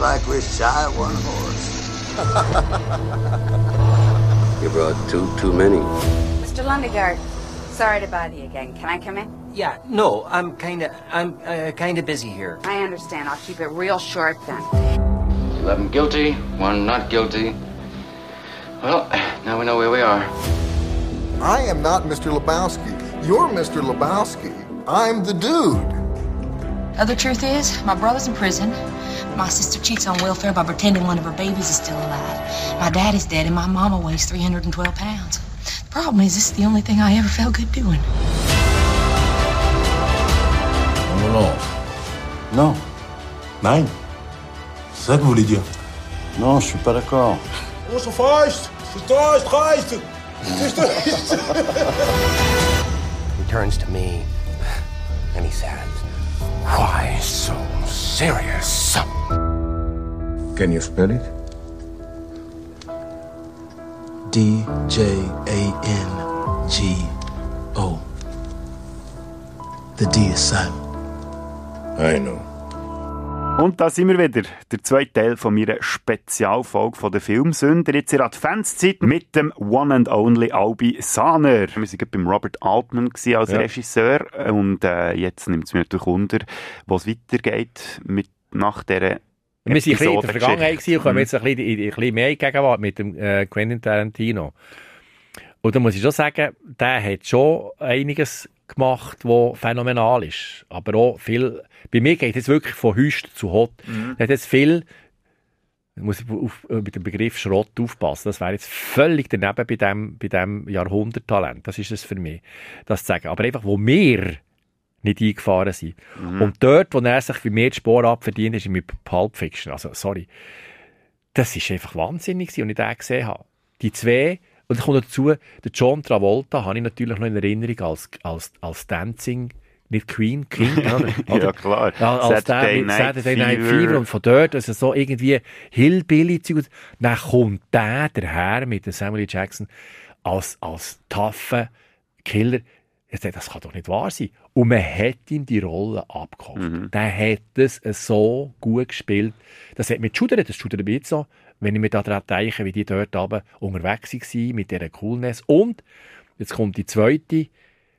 Looks like we're shy of one horse. You brought two too many. Mr. Lundegaard, sorry to bother you again. Can I come in? Yeah, no, I'm kind of, I'm uh, kind of busy here. I understand. I'll keep it real short then. Eleven guilty, one not guilty. Well, now we know where we are. I am not Mr. Lebowski. You're Mr. Lebowski. I'm the dude. Other truth is, my brother's in prison. My sister cheats on welfare by pretending one of her babies is still alive. My dad is dead, and my mama weighs 312 pounds. The problem is, this is the only thing I ever felt good doing. Non, non, non. Non. Nein. C'est ça que vous voulez dire Non, je suis pas d'accord. Oh, so feist! Feist, feist! He turns to me and he says, Why so serious? Can you spell it? D J A N G O. The D is silent. I know. Und da sind wir wieder, der zweite Teil von meiner Spezialfolge von der Filmsünder. Jetzt in der Adventszeit mit dem One and Only Albi Sahner. Wir waren beim Robert Altman als Ja. Regisseur und äh, jetzt nimmt es mir natürlich Wunder, wo es weitergeht mit, nach dieser Wir waren ein bisschen in der. Vergangenheit und kommen Mhm. jetzt ein bisschen, in- in- ein bisschen mehr in Gegenwart mit dem äh, Quentin Tarantino. Und da muss ich schon sagen, der hat schon einiges gemacht, was phänomenal ist. Aber auch viel, bei mir geht es wirklich von Hüst zu Hot. Mhm. Er hat jetzt viel, ich muss auf, äh, mit dem Begriff Schrott aufpassen. Das wäre jetzt völlig daneben bei dem, bei dem Jahrhunderttalent. Das ist es für mich, das zu sagen. Aber einfach, wo wir nicht eingefahren sind. Mhm. Und dort, wo er sich für mehr Spur abverdient, ist mit Pulp Fiction. Also, sorry. Das ist einfach wahnsinnig und ich den gesehen habe. Die zwei, und dann kommt dazu, der John Travolta habe ich natürlich noch in Erinnerung als, als, als Dancing, nicht Queen, King, oder? Ja, klar. Ja, als Saturday der mit Night Saturday Night Fever. Fever. Und von dort, also so irgendwie Hillbilly-Zeug. Dann kommt der daher mit dem Samuel. Jackson als, als taffe Killer. Ich dachte, das kann doch nicht wahr sein. Und man hat ihm die Rolle abgekauft. Mhm. Der hat es so gut gespielt. Das hat mich geschudert, das schudert mich jetzt so, wenn ich mir daran denke, wie die dort oben unterwegs waren, mit dieser Coolness. Und jetzt kommt die zweite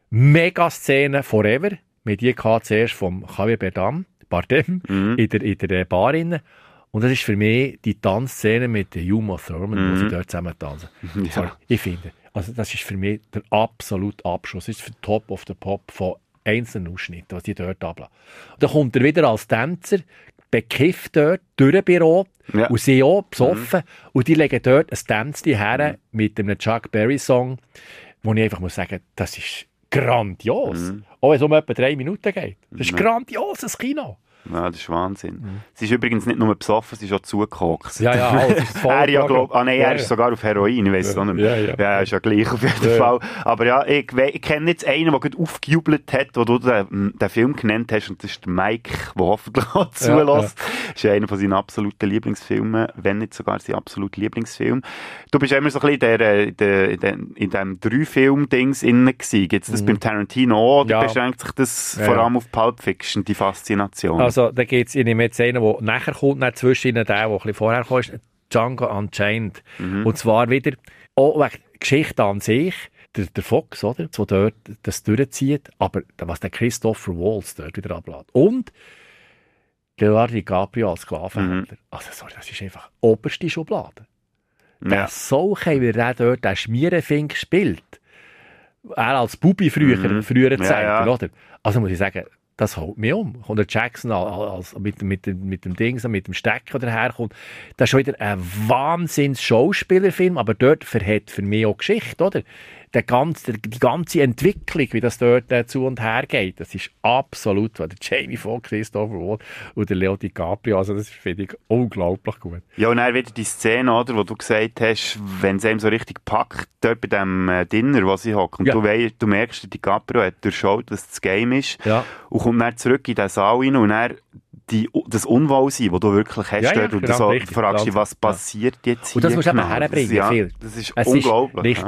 Megaszene Forever. Wir die gehabt zuerst vom Javier Bardem, Bardem Mhm. in, der, in der Bar. innen. Und das ist für mich die Tanzszene mit der Uma Thurman, wo sie Mhm. dort zusammen tanzen. Ja. Ich finde, also das ist für mich der absolute Abschluss. Das ist für Top of the Pop von einzelnen Ausschnitten, was die dort ablassen. Dann kommt er wieder als Tänzer, bekifft dort, durch ein Büro, Ja. und sie auch besoffen, und die legen dort ein Tänzchen her mit einem Chuck Berry-Song, wo ich einfach muss sagen, das ist grandios. Auch wenn es um etwa drei Minuten geht. Das ist Mhm. grandioses Kino. Ja, das ist Wahnsinn. Sie ist übrigens nicht nur besoffen, sie ist auch zugekokst. Ja, ja, voll er ja, glaub, ah, nein, er Ja, ist ja. sogar auf Heroin, ich weiß es Ja, auch nicht ja, mehr. ja. ist ja gleich auf jeden Ja, ja. Fall. Aber ja, ich, ich kenne jetzt einen, der gerade aufgejubelt hat, wo du den, den Film genannt hast, und das ist Mike, der hoffentlich auch zulässt. Das ist einer von seinen absoluten Lieblingsfilmen, wenn nicht sogar sein absoluter Lieblingsfilm. Du bist immer so ein bisschen in, der, der, der, in dem Drei-Film-Dings innen gewesen. Gibt es das Mhm. beim Tarantino auch, oder Ja. beschränkt sich das Ja, vor ja. allem auf Pulp Fiction, die Faszination? Also, da gibt es, ich nehme jetzt einen, der nachher kommt, dann zwischen ihnen der, der ein bisschen vorher kam, ist Django Unchained. Mhm. Und zwar wieder, auch wegen der Geschichte an sich, der, der Fox, oder, der dort das durchzieht, aber was der Christopher Waltz dort wieder ablässt. Und Leonardo DiCaprio als Sklavenhändler. Also, sorry, das ist einfach oberste Schublade. Der Ja. Solche, wie er dort den Schmierenfink spielt, er als Bubi früher, Mhm. früher Ja, Zeiten, ja. oder? Also muss ich sagen, das haut mich um. Und der Jackson als, mit, mit, mit dem Ding, mit dem Stecker daherkommt, das ist schon wieder ein wahnsinns Schauspielerfilm, aber dort verhält für mich auch Geschichte, oder? Der ganze, die ganze Entwicklung, wie das dort äh, zu und her geht, das ist absolut, der Jamie Foxx, Christopher Waltz und der Leo DiCaprio, also das finde ich unglaublich gut. Ja, und dann wieder die Szene, oder, wo du gesagt hast, wenn es einem so richtig packt, dort bei dem äh, Dinner, wo sie hocken, und Ja. du, wei- du merkst, der DiCaprio hat durchschaut, dass das Game ist, Ja. und kommt dann zurück in den Saal rein und dann die, das Unwohlsein, das du wirklich hast Ja, ja, und du genau, so richtig, fragst dich, genau. was passiert jetzt hier Und das musst du eben genau? herbringen, ja. Das ist Es unglaublich. Ist.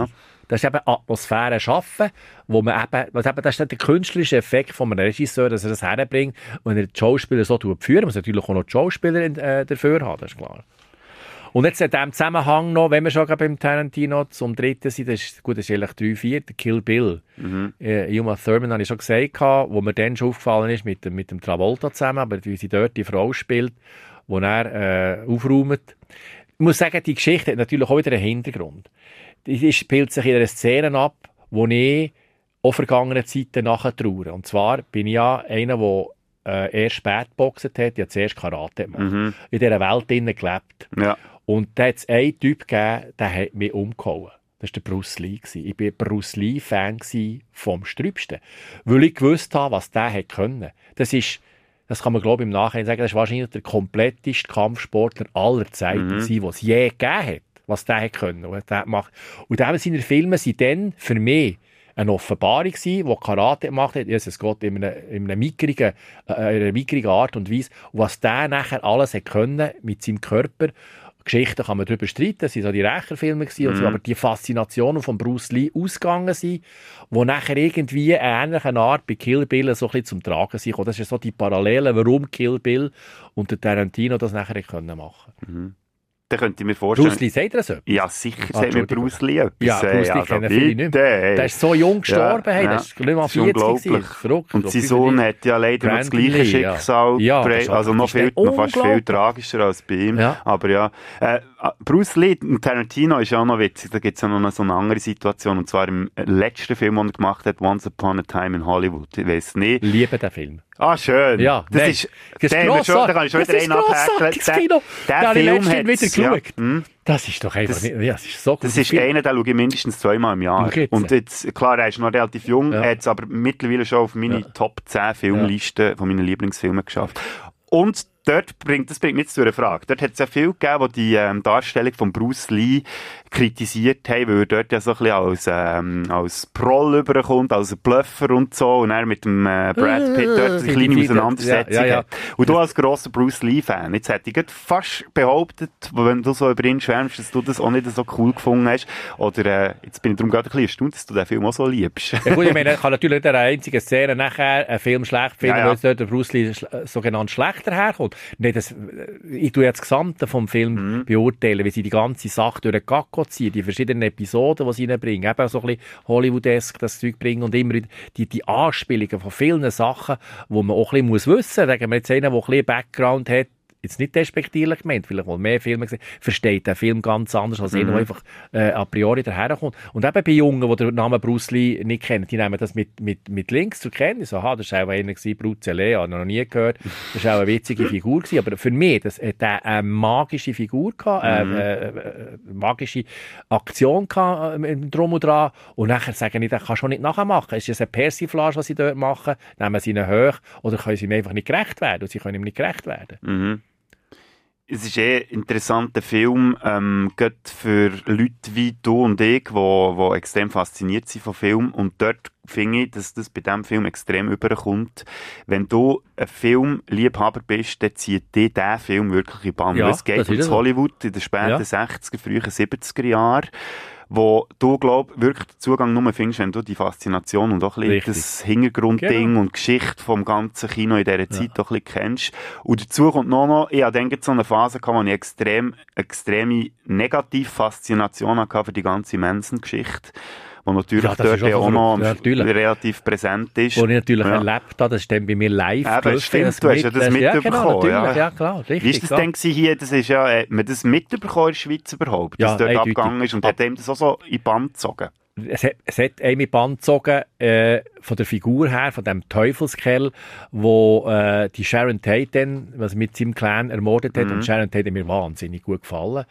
Das ist eben Atmosphäre schaffen, wo man eben, was eben, das ist der künstlerische Effekt von einem Regisseur, dass er das herbringt, wenn er die Schauspieler so führen muss natürlich auch noch die Schauspieler äh, dafür haben, das ist klar. Und jetzt in diesem Zusammenhang noch, wenn wir schon beim Tarantino zum dritten sind, das ist, gut, das ist eigentlich 3, 4, der Kill Bill. Mhm. Äh, Uma Thurman habe ich schon gesagt, wo mir dann schon aufgefallen ist, mit, mit dem Travolta zusammen, aber wie sie dort die Frau spielt, wo er äh, aufräumt. Ich muss sagen, die Geschichte hat natürlich auch wieder einen Hintergrund. Die spielt sich in einer Szene ab, wo ich auch vergangenen Zeiten nachher traue. Und zwar bin ich ja einer, der äh, erst spät geboxt hat, ja zuerst Karate gemacht. Mhm. In dieser Welt drinnen gelebt. Ja. Und da hat es einen Typ gegeben, der hat mich umgehauen. Das war der Bruce Lee. Ich war Bruce Lee-Fan vom Strübsten. Weil ich gewusst habe, was der hätte können. Das ist, das kann man glaube ich im Nachhinein sagen, das ist wahrscheinlich der kompletteste Kampfsportler aller Zeiten, mhm. den es je gegeben hat, was der hätte können. Und der macht. Und eben seine Filme sind dann für mich eine Offenbarung gewesen, die Karate gemacht hat. Jesus Gott, in einer, in einer mickrigen, äh, einer mickrigen Art und Weise. Und was der nachher alles hat können mit seinem Körper Geschichten kann man darüber streiten, das waren so die Rächerfilme, mhm. so, aber die Faszination von Bruce Lee ausgegangen sind, wo nachher irgendwie eine ähnliche Art bei Kill Bill so ein bisschen zum Tragen sind. Das ist so die Parallele, warum Kill Bill und der Tarantino das nachher können machen mhm dann könnte ich mir vorstellen... Bruce Lee, sagt er das etwas? Ja, sicher ah, sagt mir Bruce Lee etwas. Ja, Bruce Lee also, kennen viele nicht mehr. Der ist so jung gestorben, ja, hey, das ist nicht mal 40 unglaublich. Verrückt. Und sein Sohn hat ja leider noch das gleiche Schicksal, ja. ja also noch, viel, noch fast viel tragischer als bei ihm. Ja. Aber ja, äh, Bruce Lee und Tarantino ist ja auch noch witzig, da gibt es ja noch so eine andere Situation, und zwar im letzten Film, den er gemacht hat, Once Upon a Time in Hollywood. Ich weiß nicht. Liebe den Film. Ah, schön. Ja, das nein. ist, das ist grossartig. Da kann ich schon wieder einen abhäkeln. Der, der Film hat wieder geschaut. Ja, hm. Das ist doch einfach das, nicht, ja, das ist so Das ist Film. einer, den schaue ich mindestens zweimal im Jahr. Und jetzt, klar, er ist noch relativ jung, ja. hat es aber mittlerweile schon auf meine ja. Top 10 Filmliste von meinen Lieblingsfilmen geschafft. Und dort bringt, das bringt mich zu einer Frage. Dort hat es ja viel gegeben, die die ähm, Darstellung von Bruce Lee kritisiert haben, weil er dort ja so ein bisschen als, ähm, als Proll überkommt, als Bluffer und so, und er mit dem äh, Brad Pitt dort eine kleine Auseinandersetzung ja, ja, ja. hat. Und du als grosser Bruce Lee-Fan, jetzt hätte ich fast behauptet, wenn du so über ihn schwärmst, dass du das auch nicht so cool gefunden hast, oder äh, jetzt bin ich darum gerade ein bisschen erstaunt, dass du den Film auch so liebst. ja gut, ich meine, ich kann natürlich nicht der einzige Szene nachher einen Film schlecht finden, weil dort der Bruce Lee sogenannt schlechter herkommt. Nee, das, ich tue jetzt das Gesamte vom Film mhm. beurteilen, wie sie die ganze Sache durch den Gacko ziehen, die verschiedenen Episoden, die sie reinbringen, eben so ein bisschen Hollywood-esque das Zeug bringen und immer die, die Anspielungen von vielen Sachen, wo man auch ein bisschen muss wissen muss. Sagen wir jetzt einen, der ein bisschen Background hat, jetzt nicht despektierlich gemeint, vielleicht mal mehr Filme gesehen, versteht den Film ganz anders als mhm. einer, der einfach äh, a priori daherkommt. Und eben bei Jungen, die den Namen Bruce Lee nicht kennen, die nehmen das mit, mit, mit Links zur Kenntnis. Aha, das war auch einer, gewesen, Bruce Lee, habe noch nie gehört. Das war auch eine witzige Figur. Gewesen. Aber für mich, das hat er eine magische Figur gehabt, äh, mhm. äh, äh, magische Aktion gehabt, äh, drum und dran. Und nachher sagen ich, das kann schon nicht nachmachen. Ist das eine Persiflage, was sie dort machen? Nehmen sie ihn hoch oder können sie ihm einfach nicht gerecht werden? Und sie können ihm nicht gerecht werden. Mhm es ist eh ein interessanter Film, ähm, gerade für Leute wie du und ich, die wo extrem fasziniert sind von Film. Und dort finde ich, dass das bei diesem Film extrem überkommt. Wenn du ein Filmliebhaber bist, dann zieht dich dieser Film wirklich in Bann. Ja, es geht um Hollywood in den späten ja. 60er, frühen 70er Jahren wo du, glaub, wirklich Zugang nur findest, wenn du die Faszination und auch ein bisschen das Hintergrundding genau. und Geschichte vom ganzen Kino in dieser Zeit ja. auch ein bisschen kennst. Und dazu kommt noch, noch ich habe so eine Phase gehabt, wo ich extrem, extreme Negativ-Faszination hatte für die ganze Manson-Geschichte wo natürlich ja, dort ja auch noch ja, relativ präsent ist. Wo ich natürlich ja. erlebt habe, das ist dann bei mir live. Ja, das stimmt, du hast ja das mitbekommen. Ja, genau, ja. klar, richtig. Wie ist das ja. denn hier, das ist ja, hat man das mitbekommen in der Schweiz überhaupt, dass dort eindeutig. abgegangen ist und hat ihm das auch so in Band gezogen? Es hat, es hat einem in Band gezogen, äh, von der Figur her, von dem Teufelskerl, wo äh, die Sharon Tate dann, was mit seinem Clan ermordet hat, mhm. und Sharon Tate hat mir wahnsinnig gut gefallen.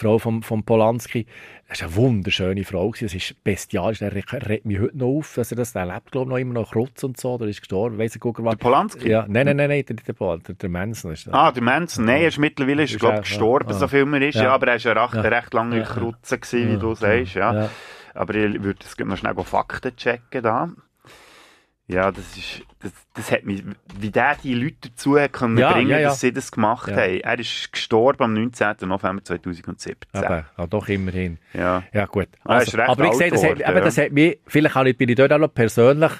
Frau von, von Polanski. Das war eine wunderschöne Frau. Das ist bestialisch. Er regt mich heute noch auf, dass er das der lebt, glaube ich, noch immer noch Krutz und so. Der ist gestorben. Weiss ich, der Polanski? Ja, nein, nein, nein, nein der, der, der, der Manson ist das. Ah, der Manson. Nein, er ist mittlerweile ist, glaub, gestorben, ja, so viel mehr ist. Ja. ja. aber er war ja recht, ja. recht lange ja. Krutze, gewesen, wie du sagst. Ja. Aber ich würde es noch schnell Fakten checken da. Ja, das ist, das, das hat mich, wie der die Leute dazu hat können Ja, bringen, ja, ja. dass sie das gemacht haben. Er ist gestorben am 19. November 2017. Eben, ja, doch immerhin. Ja. Ja, gut. Ah, ist recht aber ich sehe, das, hat, eben, das hat mich, vielleicht habe ich- bin ich dort auch noch persönlich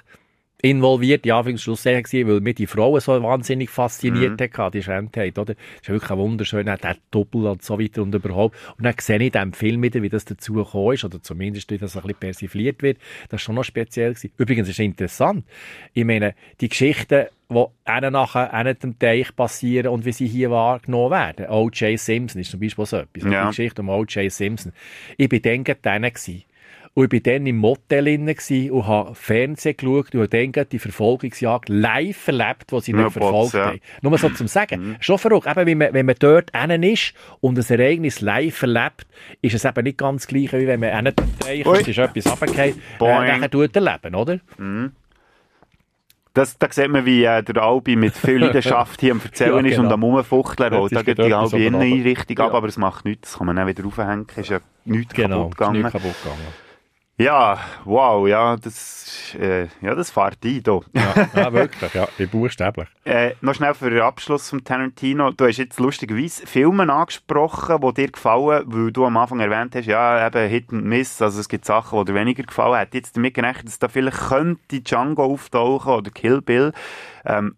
involviert, ja, gewesen, weil mich die Frauen so wahnsinnig fasziniert Mhm. hat, die Schämtheit, oder? Das ist ja wirklich wunderschön, der Doppel und so weiter und überhaupt. Und dann sehe ich in diesem Film wieder, wie das dazu gekommen ist, oder zumindest, wie das ein bisschen persifliert wird. Das ist schon noch speziell gewesen. Übrigens ist es interessant. Ich meine, die Geschichten, die einen nachher einen dem Teich passieren und wie sie hier wahrgenommen werden. O.J. Simpson ist zum Beispiel so etwas. Ja. Die Geschichte um O.J. Simpson. Ich bin dann gerade gewesen. Und ich war dann im Motel innen und habe Fernsehen geschaut und dann die Verfolgungsjagd live erlebt, wo sie Ja, nicht verfolgt ja. haben. Nur so zum Sagen. Schon verrückt. Eben, wenn man, wenn man dort innen ist und ein Ereignis live erlebt, ist es eben nicht ganz gleich, wie wenn man innen Ui. und es ist etwas runtergefallen, äh, nachher tut erleben, oder? Das, da sieht man, wie äh, der Albi mit viel Leidenschaft hier am Erzählen Ja, ist und genau. am Rumfuchteln. Da ist geht die Albi runter. Inneneinrichtung ab, aber es macht nichts. Das kann man dann wieder aufhängen. Ist ja nichts Genau, kaputt ist gegangen. nicht kaputt gegangen. Ja, wow, ja, das, äh, ja, das fährt ein hier. Ja, ja wirklich, ja, buchstäblich. Äh, noch schnell für den Abschluss von Tarantino. Du hast jetzt lustigerweise Filme angesprochen, die dir gefallen, weil du am Anfang erwähnt hast, ja, eben Hit and Miss, also es gibt Sachen, die dir weniger gefallen. Hätte jetzt damit gerechnet, dass da vielleicht könnte Django auftauchen oder Kill Bill. Ähm,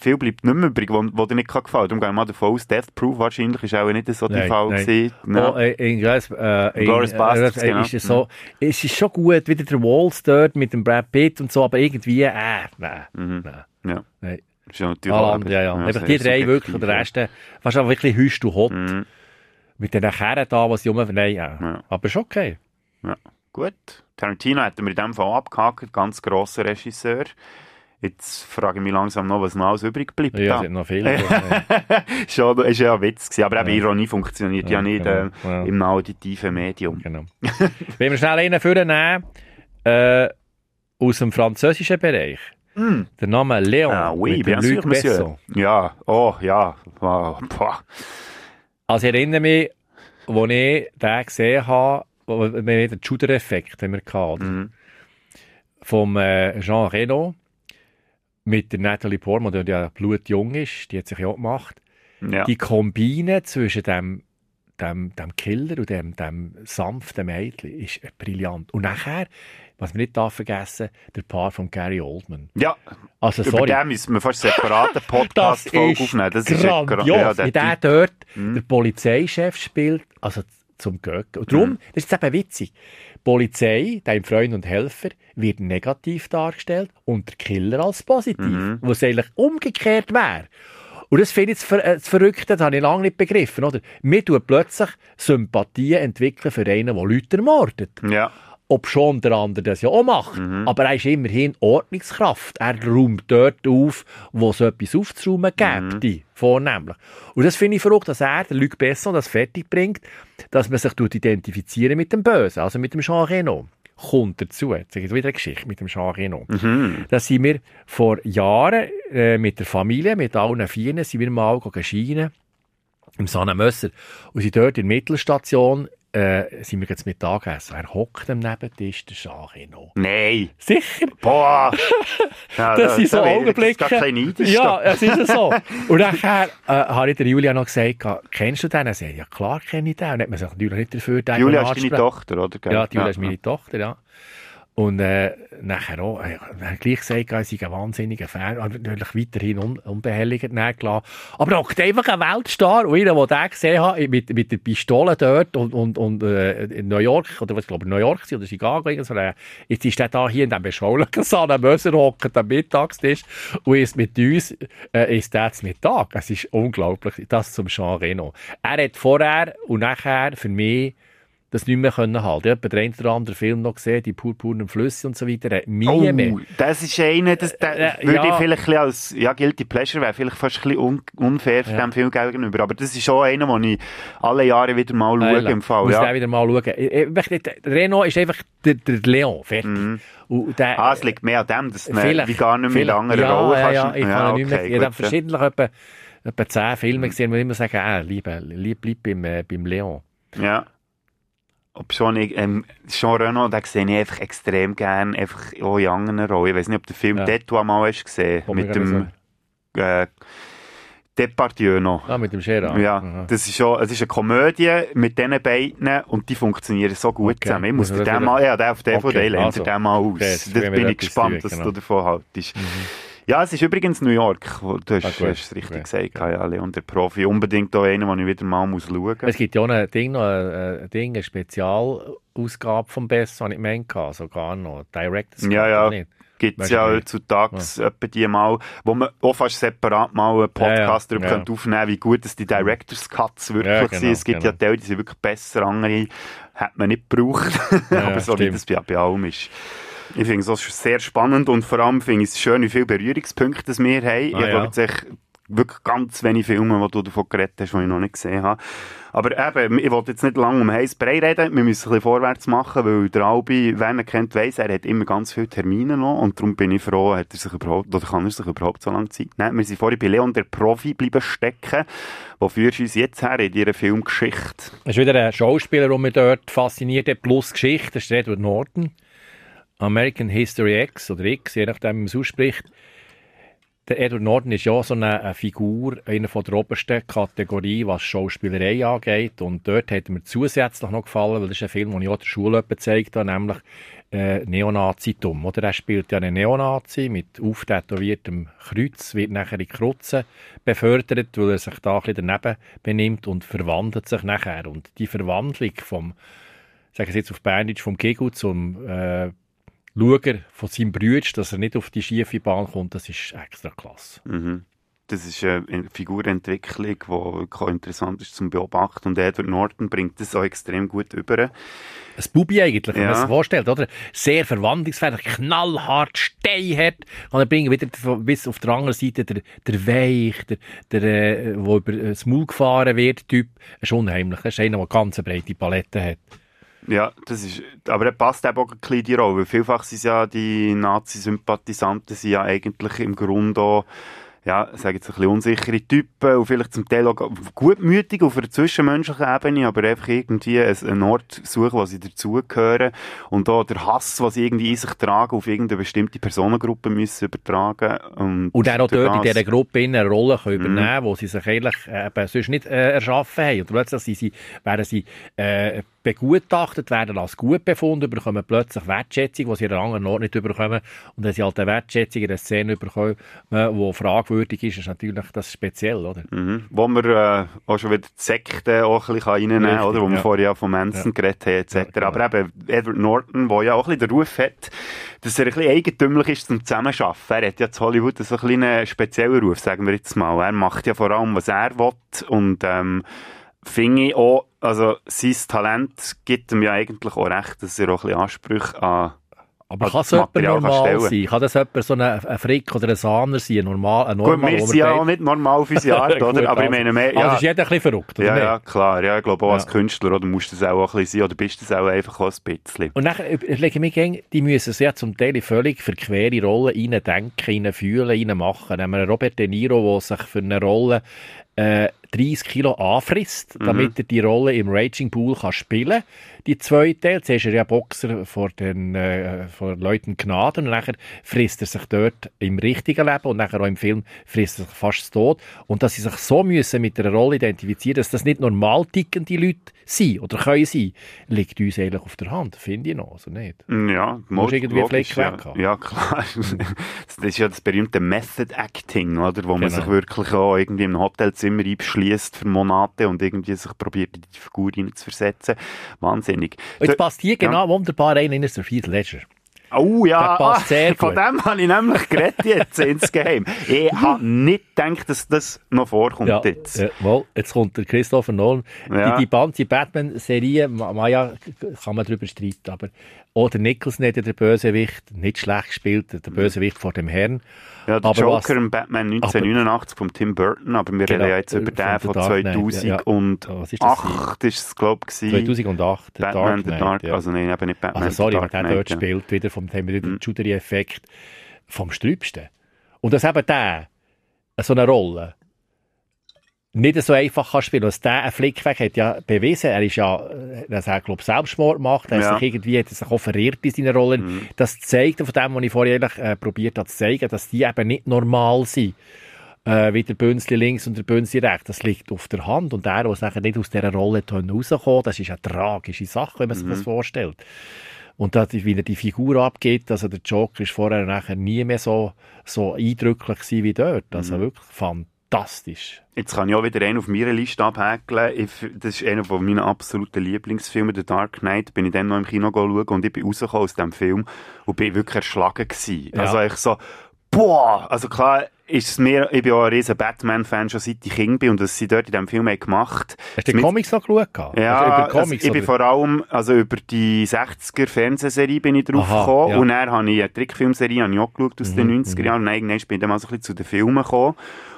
viel bleibt nicht mehr übrig, wo, wo dir nicht gefallen kann. Darum gehe ich mal davon aus, Death Proof wahrscheinlich ist auch nicht so der Fall gewesen. Ja. Oh, äh, in Glorious, äh, Glorious Bastards, äh, genau. ist es, so, es ist schon gut, wieder der Walls dort mit dem Brad Pitt und so, aber irgendwie, äh, nein, Mhm. nein. Ja. Nein. Ist ja natürlich auch- anderen, ja, ja. ja, Einfach die drei wirklich, und der ja. Rest, äh, fast auch wirklich hüst und hot. Mhm. Mit den Kerren da, was sie rum, nein, ja. Ja. Aber ist okay. Ja, gut. Tarantino hätten wir in dem Fall abgehakt, ganz grosser Regisseur. Jetzt frage ich mich langsam noch, was noch alles übrig bleibt. Ja, da. es hat noch viel. ja. Schon, ist ja ein Witz gewesen, aber eben Ja. Ironie funktioniert ja, Ja, nicht genau. äh, Ja. im auditiven Medium. Genau. Wenn wir schnell einen vornehmen, äh, aus dem französischen Bereich. Der Name Léon Ah, oui, mit bien sûr, Luc monsieur. Besson. Ja, oh, ja. Boah. Also ich erinnere mich, als ich den gesehen habe, wir den Juder-Effekt haben wir gehabt, oder? Mhm. vom äh, Jean Reno mit der Natalie Portman, die ja blutjung ist, die hat sich ja auch gemacht. Ja. Die Kombine zwischen dem, dem, dem Killer und dem, dem sanften Mädchen ist brillant. Und nachher, was wir nicht darf vergessen, der Paar von Gary Oldman. ja, Also über sorry. den müssen wir fast separate Podcast-Folge aufnehmen. Das ist grandios, ja, der wie der dort Mhm. der Polizeichef spielt, also zum Göcken. Und darum, Mhm. das ist eben witzig, Polizei, dein Freund und Helfer, wird negativ dargestellt und der Killer als positiv, Mhm. was eigentlich umgekehrt wäre. Und das finde ich das, Ver äh, das Verrückte, das habe ich lange nicht begriffen. Oder? Wir tun plötzlich Sympathien entwickeln für einen, der Leute ermordet. Ja. Ob schon der andere das ja auch macht. Mhm. Aber er ist immerhin Ordnungskraft. Er räumt dort auf, wo es etwas aufzuräumen Mhm. gibt, vornehmlich. Und das finde ich verrückt, dass er, der Luc Besson, das fertig bringt, dass man sich identifizieren mit dem Bösen, also mit dem Jean Reno. Kommt dazu, jetzt sage ich wieder eine Geschichte mit dem Jean Reno. Mhm. Da sind wir vor Jahren äh, mit der Familie, mit allen Vieren, sind wir mal gegangen im Sanne Mösser. Und sind dort in der Mittelstation, äh, sind wir jetzt Mittagessen. Er hockt am Nebentisch, der Jean Reno. Nein. Sicher. Boah. Ja, Das sind so da Augenblicke. jetzt gar kein neidisch Ja, es ist so. Und nachher äh, habe ich der Julia noch gesagt, kennst du den? Er sagt, ja klar kenne ich den. Und hat man sich natürlich nicht dafür Julia noch ist deine. Tochter, oder? Ja, die Julia ist ja. meine Tochter, ja. Und äh, nachher auch, äh, hat gleich gesagt, er sei ein wahnsinniger Fan, aber natürlich weiterhin un unbehelligt nachgelassen. Aber er hockt einfach ein Weltstar, und einer, der den gesehen hat, mit, mit der Pistole dort und, und, und äh, in New York, oder was, ich glaube, New York war, oder Chicago, irgendwas, äh, jetzt ist er da hier in diesem beschaulichen Saal Möser hockt am Mittagstisch und ist mit uns, äh, ist zum Mittag. Es ist unglaublich, das zum Jean Reno. Er hat vorher und nachher für mich das nicht mehr können halten. Ich habe den einen oder anderen Film noch gesehen, die purpurnen Flüsse und so weiter. Er hat nie Oh, mehr. das ist einer, das, der, Äh, würde ja. ich vielleicht ein als, ja, Guilty Pleasure wäre vielleicht fast ein bisschen un, unfair für Ja. dem Film gegenüber, aber das ist schon einer, den ich alle Jahre wieder mal schaue im Fall, Muss ja. wieder mal schauen. Ich- ich möchte nicht- Renault ist einfach der, der Leon, fertig. Und der, Ah, es liegt mehr an dem, dass Vielleicht, wie gar nicht mehr anderen ja, Rolle ja, ja, ich kann ihn nicht mehr. okay, ich habe ja. verschiedentlich etwa, etwa zehn Filme gesehen, wo ich immer sage, ah, lieber, lieb, bleib beim, äh, beim Leon. Ja. Ob schon ich, ähm, Jean Reno, den sehe ich einfach extrem gern, einfach auch in anderen Rollen. Ich weiß nicht, ob den Film Ja. Detua mal hast gesehen, Komm ich mit dem äh, Depardieu noch. Ah, mit dem Gerard. Ja, Aha. das ist schon, es ist eine Komödie mit diesen beiden und die funktionieren so gut Okay. zusammen. Ich muss dir den mal, ja, den auf DVD, Okay, lehnt also. den mal aus. Okay, das bin ich gespannt, was genau. du davon haltest. Ja, es ist übrigens New York. wo- Du hast, Ah, es richtig Okay. gesagt, ja, Leon, der Profi. Unbedingt auch einen, den ich wieder mal muss schauen muss. Es gibt ja auch ein Ding, noch, ein, ein Ding, eine Spezialausgabe vom Best, die ich gemeint habe, sogar noch. Director's Cut, Ja, ja. nicht? Gibt es ja heutzutage etwa die mal, wo man auch fast separat mal einen Podcast Ja, ja, darüber ja. könnte aufnehmen wie gut dass die Director's Cuts wirklich Ja, genau, sind. Es gibt ja genau. Teile, die sind wirklich besser, andere hat man nicht gebraucht. Ja, Aber so wie stimmt. das bei, bei allem ist. Ich finde es sehr spannend und vor allem finde ich es schön, wie viele Berührungspunkte das wir haben. Ah, ich ja. glaube jetzt wirklich ganz wenig Filme, die du davon geredet hast, die ich noch nicht gesehen habe. Aber eben, ich wollte jetzt nicht lange um heiß Brei reden, wir müssen ein bisschen vorwärts machen, weil der Albi, wer ihn kennt, weiss, er hat immer ganz viele Termine noch und darum bin ich froh, hat er sich überhaupt, oder kann er sich überhaupt so lange Zeit nehmen. Wir sind vorhin bei Leon, der Profi, bleiben stecken. Wo führst du uns jetzt her in deiner Filmgeschichte? Es ist wieder ein Schauspieler, der mich dort fasziniert hat, plus Geschichte, das ist der Edward Norton. American History X oder X, je nachdem, wie man es ausspricht. Der Edward Norton ist ja so eine, eine Figur, einer von der obersten Kategorie, was Schauspielerei angeht. Und dort hat mir zusätzlich noch gefallen, weil das ist ein Film, den ich auch der Schule gezeigt habe, nämlich äh, Neonazitum. Oder? Er spielt ja einen Neonazi mit auftätowiertem Kreuz, wird nachher in Krutzen befördert, weil er sich da ein bisschen daneben benimmt und verwandelt sich nachher. Und die Verwandlung vom, sagen Sie jetzt auf Berndeutsch, vom Gegu zum äh, Schauen von seinem Bruder, dass er nicht auf die schiefe Bahn kommt, das ist extra klasse. Mhm. Das ist eine Figurentwicklung, die interessant ist zum Beobachten. Und Edward Norton bringt das auch extrem gut über. Ein Bubi eigentlich, wenn Ja. man sich vorstellt, oder? Sehr verwandlungsfähig, knallhart, steinhart. Und bringen wir wieder bis auf der anderen Seite der, der Weich, der, der, äh, wo über das Maul gefahren wird, Typ. Das ist unheimlich. Das ist einer, der ganz eine breite Palette hat. Ja, das ist, aber er passt eben auch ein bisschen in die Rolle, weil vielfach sind ja die Nazi-Sympathisanten sind ja eigentlich im Grunde auch, ja, ich sage jetzt ein bisschen unsichere Typen und vielleicht zum Teil auch gutmütig auf einer zwischenmenschlichen Ebene, aber einfach irgendwie ein- einen Ort suchen, wo sie dazugehören und auch der Hass, was sie irgendwie in sich tragen, auf irgendeine bestimmte Personengruppe müssen übertragen. Und, Und dann auch dort in dieser Gruppe eine Rolle können Mhm. übernehmen wo sie sich eigentlich äh, eben sonst nicht äh, erschaffen haben. Und plötzlich sind sie, werden sie äh, begutachtet, werden als gut befunden, bekommen plötzlich Wertschätzung, die sie an einem anderen Ort nicht bekommen. Und wenn sie halt eine Wertschätzung in einer Szene bekommen, äh, die fragwürdig ist, ist natürlich das speziell, oder? Mhm. Wo man äh, auch schon wieder die Sekte auch ein bisschen reinnehmen kann, oder? Wo wir ja. vorher ja von Manson Ja. geredet haben, etc. Ja, genau. Aber eben Edward Norton, der ja auch ein bisschen den Ruf hat, dass er ein bisschen eigentümlich ist zum Zusammenarbeiten. Er hat ja in Hollywood so ein bisschen einen speziellen Ruf, sagen wir jetzt mal. Er macht ja vor allem, was er will und ähm, finde ich auch, also sein Talent gibt ihm ja eigentlich auch recht, dass er auch ein bisschen Ansprüche an Aber an kann das es jemand normal stellen. sein? Kann das jemand so ein, ein Frick oder ein Sahner sein? Ein normal, ein Gut, normal, wir wo sind ja auch nicht normal auf unsere Art, oder? Gut, Aber ich also- meine, mehr, Also ja. ist jeder ein bisschen verrückt, oder Ja, ja, klar. Ja, ich glaube auch als Ja. Künstler, oder, musst du das auch ein bisschen sein, oder bist du das auch einfach auch ein bisschen. Und dann lege ich mir gern, die müssen sich ja zum Teil völlig verquere Rollen reindenken, reinfühlen, reinmachen. Nehmen wir Robert De Niro, der sich für eine Rolle äh, 30 Kilo anfrisst, Mhm. damit er die Rolle im Raging Pool kann spielen Die zweite zuerst ist er ja Boxer vor den äh, vor Leuten Gnaden und nachher frisst er sich dort im richtigen Leben und nachher auch im Film frisst er sich fast zu Tod. Und dass sie sich so müssen mit einer Rolle identifizieren, dass das nicht normal tickende Leute sind oder können sein, liegt uns eigentlich auf der Hand, finde ich noch, also nicht? Ja, Musst mo- irgendwie logisch, Fleck ja. Ja, klar. das ist ja das berühmte Method Acting, oder? Wo man Genau. sich wirklich auch irgendwie im Hotelzimmer einschließt für Monate und irgendwie sich probiert, in die Figur hineinzuversetzen. Wahnsinnig. Und jetzt passt hier genau wunderbar rein in das Heath Ledger. Oh ja, ah, von dem habe ich nämlich geredet jetzt insgeheim. Ich habe nicht gedacht, dass das noch vorkommt Ja, jetzt. äh, mal, jetzt kommt der Christopher Nolan. Ja. Die, die ganze Batman-Serie, ma- ma ja, kann man darüber streiten, aber auch der Nicholson hat ja den Bösewicht nicht schlecht gespielt, der Bösewicht vor dem Herrn. Ja, der Aber Joker was- im Batman 1989 von Tim Burton, aber wir Genau, reden ja jetzt über äh, den von von The Dark Knight, ja, ja. 2008 Oh, ist es, glaube ich. 2008, der Batman, Dark Knight, Dark, ja. also nein, eben nicht Batman, Also sorry, wenn Dark der Knight, dort ja. Mhm. spielt, wieder vom, haben wir den Juderie-Effekt vom Sträubsten. Und dass eben der so eine Rolle nicht so einfach kann spielen. Was der Flickweg hat ja bewiesen, er ist ja, äh, dass er, glaube Selbstmord macht, er Ja. sich irgendwie, hat sich auch verirrt in seiner Rolle. Das zeigt von dem, was ich vorher eigentlich äh, probiert habe zu zeigen, dass die eben nicht normal sind. Äh, wie der Bünzli links und der Bünzli rechts. Das liegt auf der Hand. Und der, der nachher nicht aus dieser Rolle rauskommt, das ist eine tragische Sache, wenn man sich das vorstellt. Und da, wie er die Figur abgeht, also der Joker ist vorher und nachher nie mehr so, so eindrücklich gewesen wie dort. Also wirklich fantastisch. Jetzt kann ich auch wieder einen auf meiner Liste abhäkeln. Ich, das ist einer von meinen absoluten Lieblingsfilmen, The Dark Knight. Bin ich dann noch im Kino schauen und ich bin rausgekommen aus diesem Film und bin wirklich erschlagen gewesen. Ja. Also ich so, boah! Also klar, ist es mir, ich bin auch ein riesen Batman-Fan schon seit ich Kind bin und was sie dort in diesem Film haben gemacht. Hast du die Mit- Comics noch geschaut? gehabt? Ja, Also über also Comics, ich bin vor allem, also über die 60er Fernsehserie bin ich drauf Aha, gekommen ja. Mhm, und dann habe ich eine Trickfilmserie habe ich auch geschaut aus den 90er Jahren und irgendwann bin ich dann mal so ein bisschen zu den Filmen gekommen.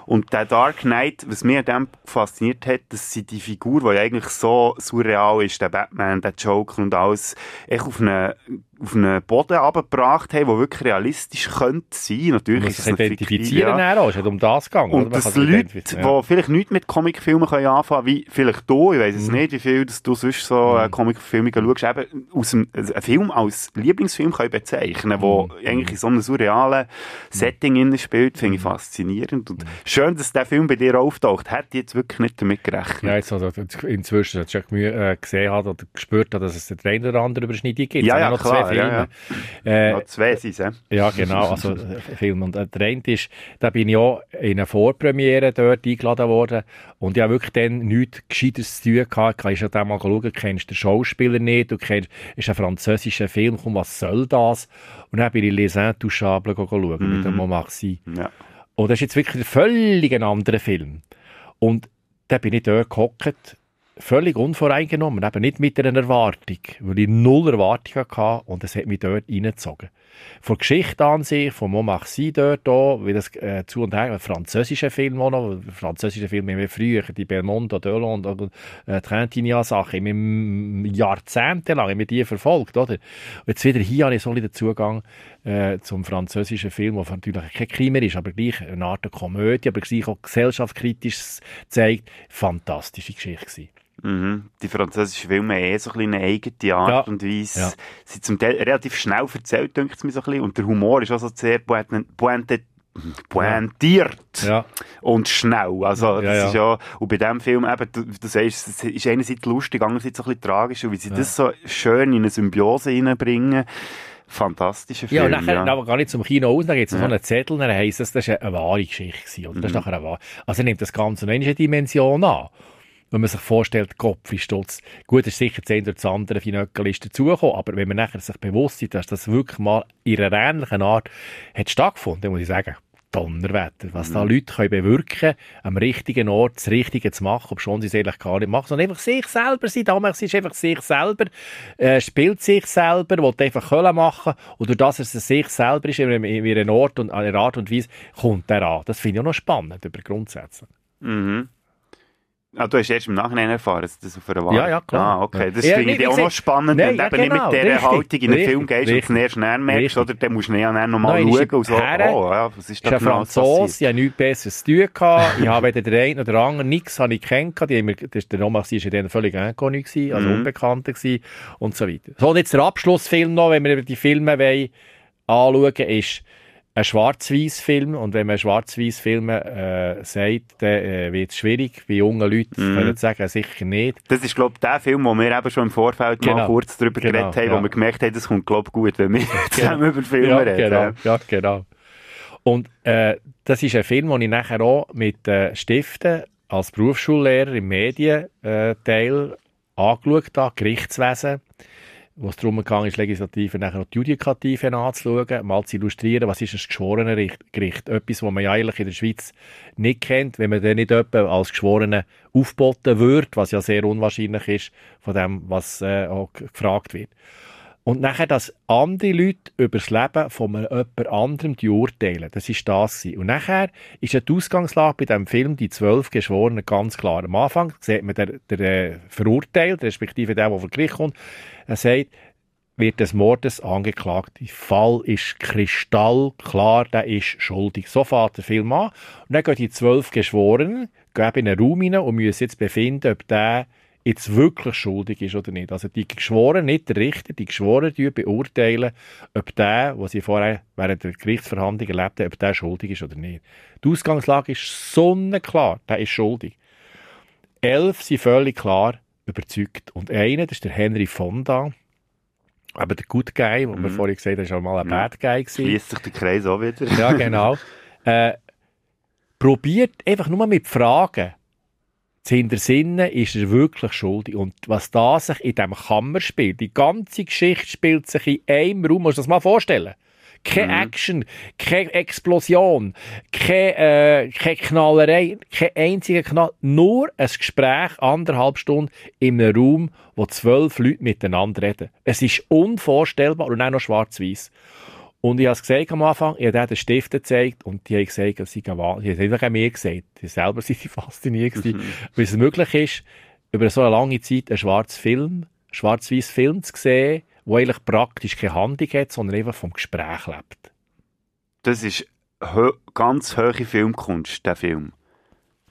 Und der Dark Knight, was mich an dem fasziniert hat, dass sie die Figur, die ja eigentlich so surreal ist, der Batman, der Joker und alles, echt auf einen, auf einen Boden abgebracht haben, der wirklich realistisch könnte sein. Natürlich Man ist es identifizieren ja. auch, es hat um das gegangen. Und dass Leute, die ja. vielleicht nichts mit Comicfilmen können anfangen wie vielleicht du, ich weiß es nicht, wie viel dass du sonst so äh, Comicfilme schaust, eben aus einem, also einen Film als Lieblingsfilm können bezeichnen wo eigentlich in so einem surrealen Setting innen spielt, finde ich faszinierend. Und schön, dass der Film bei dir auftaucht. Hätte ich jetzt wirklich nicht damit gerechnet. Ja, jetzt also, inzwischen schon gemü- äh, gesehen hat oder gespürt hat, dass es den einen oder anderen Überschneidung gibt. Ja, ja, noch klar, zwei ja, Filme. Äh, Noch zwei sind es, ja. Ja, genau, also äh, Film. Und äh, der eine ist, da bin ich auch in einer Vorpremiere dort eingeladen worden und ich habe wirklich dann nichts Gescheites zu tun gehabt. Ich schon dann mal schauen, du kennst den Schauspieler nicht, du kennst, ist ein französischer Film, komm, was soll das? Und dann bin ich Les Intouchables schauen, mit dem Montmarcy. ja. Und das ist jetzt wirklich ein völlig anderer Film. Und da bin ich dort gehockt, völlig unvoreingenommen, eben nicht mit einer Erwartung, weil ich null Erwartung hatte und es hat mich dort reingezogen. Von Geschichte an sich, von Montmarcy dort auch, wie das äh, zu und her, französischer Film auch noch, französische Filme haben wir früher, die Belmondo, Delon äh, Trintignant-Sachen, jahrzehntelang haben wir die verfolgt, oder? Und jetzt wieder hier habe ich so den Zugang äh, zum französischen Film, der natürlich kein Krimi ist, aber gleich eine Art Komödie, aber gleich auch gesellschaftskritisch zeigt. Fantastische Geschichte gewesen. Mhm. Die französischen Filme haben eh so ein bisschen eine eigene Art Ja. und Weise. Ja. Sie sind zum Teil relativ schnell erzählt, denkt es mir so ein bisschen. Und der Humor ist auch so sehr pointet- pointiert Ja. und schnell. Also, Ja, das ja. ist ja, und bei diesem Film eben, du, du sagst, es ist einerseits lustig, andererseits ein bisschen tragisch. Und wie sie das so schön in eine Symbiose reinbringen, fantastischer Ja, Film. und nachher, aber gar nicht zum Kino aus, dann gibt es Ja. so einen Zettel, dann heisst es, das ist eine wahre Geschichte gewesen, oder? Das ist Mhm. nachher eine wahre. Also er nimmt das Ganze eine Dimension an. Wenn man sich vorstellt, Kopf ist stutz. Gut, es ist sicher zehn durch das andere Finöckel ist dazugekommen, aber wenn man nachher sich bewusst ist, dass das wirklich mal in einer ähnlichen Art hat stattgefunden, dann muss ich sagen, Donnerwetter. Was da Leute können bewirken am richtigen Ort das Richtige zu machen, ob schon sie es eigentlich gar nicht machen, sondern einfach sich selber sein. Damals ist einfach sich selber, äh, spielt sich selber, will einfach Köln machen und durch das, dass er sich selber ist, in einem- in einer Art und, einer Art und Weise, kommt er an. Das finde ich auch noch spannend über Grundsätze. Mhm. Ah, du hast erst im Nachhinein erfahren, dass das auf einer Wahl Ja, ja, klar. Ah, okay. Das Ja, finde ich auch noch spannend, Nein, wenn ja, du eben genau, nicht mit dieser richtig, Haltung in einen richtig, Film gehst und es richtig. erst näher merkst, Richtig. oder? Dann musst du dann nochmal Nein, schauen und so, her. oh, ja, was ist da genau Franzose, ich habe nichts Besseres zu tun gehabt. Ich habe weder den einen oder den anderen, nichts habe ich kennengelernt. Die haben mir, das ist der Nomax war ja dann völlig gewesen, also Mhm. Unbekannter gewesen und so weiter. So, und jetzt der Abschlussfilm noch, wenn wir über die Filme wollen, anschauen, ist ein Schwarz-Weiß-Film. Und wenn man Schwarz-Weiß-Filme äh, sagt, dann äh, wird es schwierig. Bei jungen Leuten Mhm. können sagen, sicher nicht. Das ist, glaube ich, der Film, wo wir eben schon im Vorfeld mal Genau. kurz darüber Genau, geredet haben, ja. wo wir gemerkt haben, das kommt, glaube ich, gut, wenn wir zusammen über Filme ja, reden. Genau, ja, genau. Und äh, das ist ein Film, den ich nachher auch mit äh, Stiften als Berufsschullehrer im Medienteil äh, angeschaut habe, Gerichtswesen, wo es darum ging, ist Legislative nachher auch die Judikative anzuschauen, mal zu illustrieren, was ist ein Geschworenengericht. Etwas, was man ja eigentlich in der Schweiz nicht kennt, wenn man dann nicht jemanden als Geschworene aufgeboten wird, was ja sehr unwahrscheinlich ist von dem, was äh, auch gefragt wird. Und nachher, dass andere Leute über das Leben von jemand anderem urteilen. Das ist das. Und nachher ist ja die Ausgangslage bei diesem Film, die zwölf Geschworenen, ganz klar. Am Anfang sieht man der, der äh, verurteilt, respektive der, der vor Gericht kommt, er sagt, wird des Mordes angeklagt. Der Fall ist kristallklar, der ist schuldig. So fährt der Film an. Und dann gehen die zwölf Geschworenen gehen in einen Raum rein und müssen jetzt befinden, ob der jetzt wirklich schuldig ist oder nicht. Also die Geschworenen, nicht der Richter, die Geschworenen beurteilen, ob der, was sie vorher während der Gerichtsverhandlung erlebt haben, ob der schuldig ist oder nicht. Die Ausgangslage ist sonnenklar, der ist schuldig. Elf sind völlig klar überzeugt. Und einer, das ist der Henry Fonda, aber der Good Guy, den wir vorhin gesagt haben, ist auch mal ein Ja. Bad Guy. Schließt sich der Kreis auch wieder. Ja, genau. äh, probiert einfach nur mit Fragen zu hintersinnen, ist er wirklich schuldig. Und was da sich in diesem Kammerspiel, die ganze Geschichte spielt sich in einem Raum, musst du das mal vorstellen. Keine Action, keine Explosion, keine, äh, keine Knallerei, kein einziger Knall, nur ein Gespräch, anderthalb Stunden in einem Raum, wo zwölf Leute miteinander reden. Es ist unvorstellbar und auch noch schwarz-weiß. Und ich habe es gesagt am Anfang, ich habe den Stift gezeigt und die haben gesagt, es sei wahr. Die haben mir gesagt. Die selber sind die fasziniert gewesen, wie es möglich ist, über so eine lange Zeit einen schwarzen Film, schwarz-weiß Film zu sehen, der eigentlich praktisch keine Handlung hat, sondern einfach vom Gespräch lebt. Das ist hö ganz hohe Filmkunst, der Film.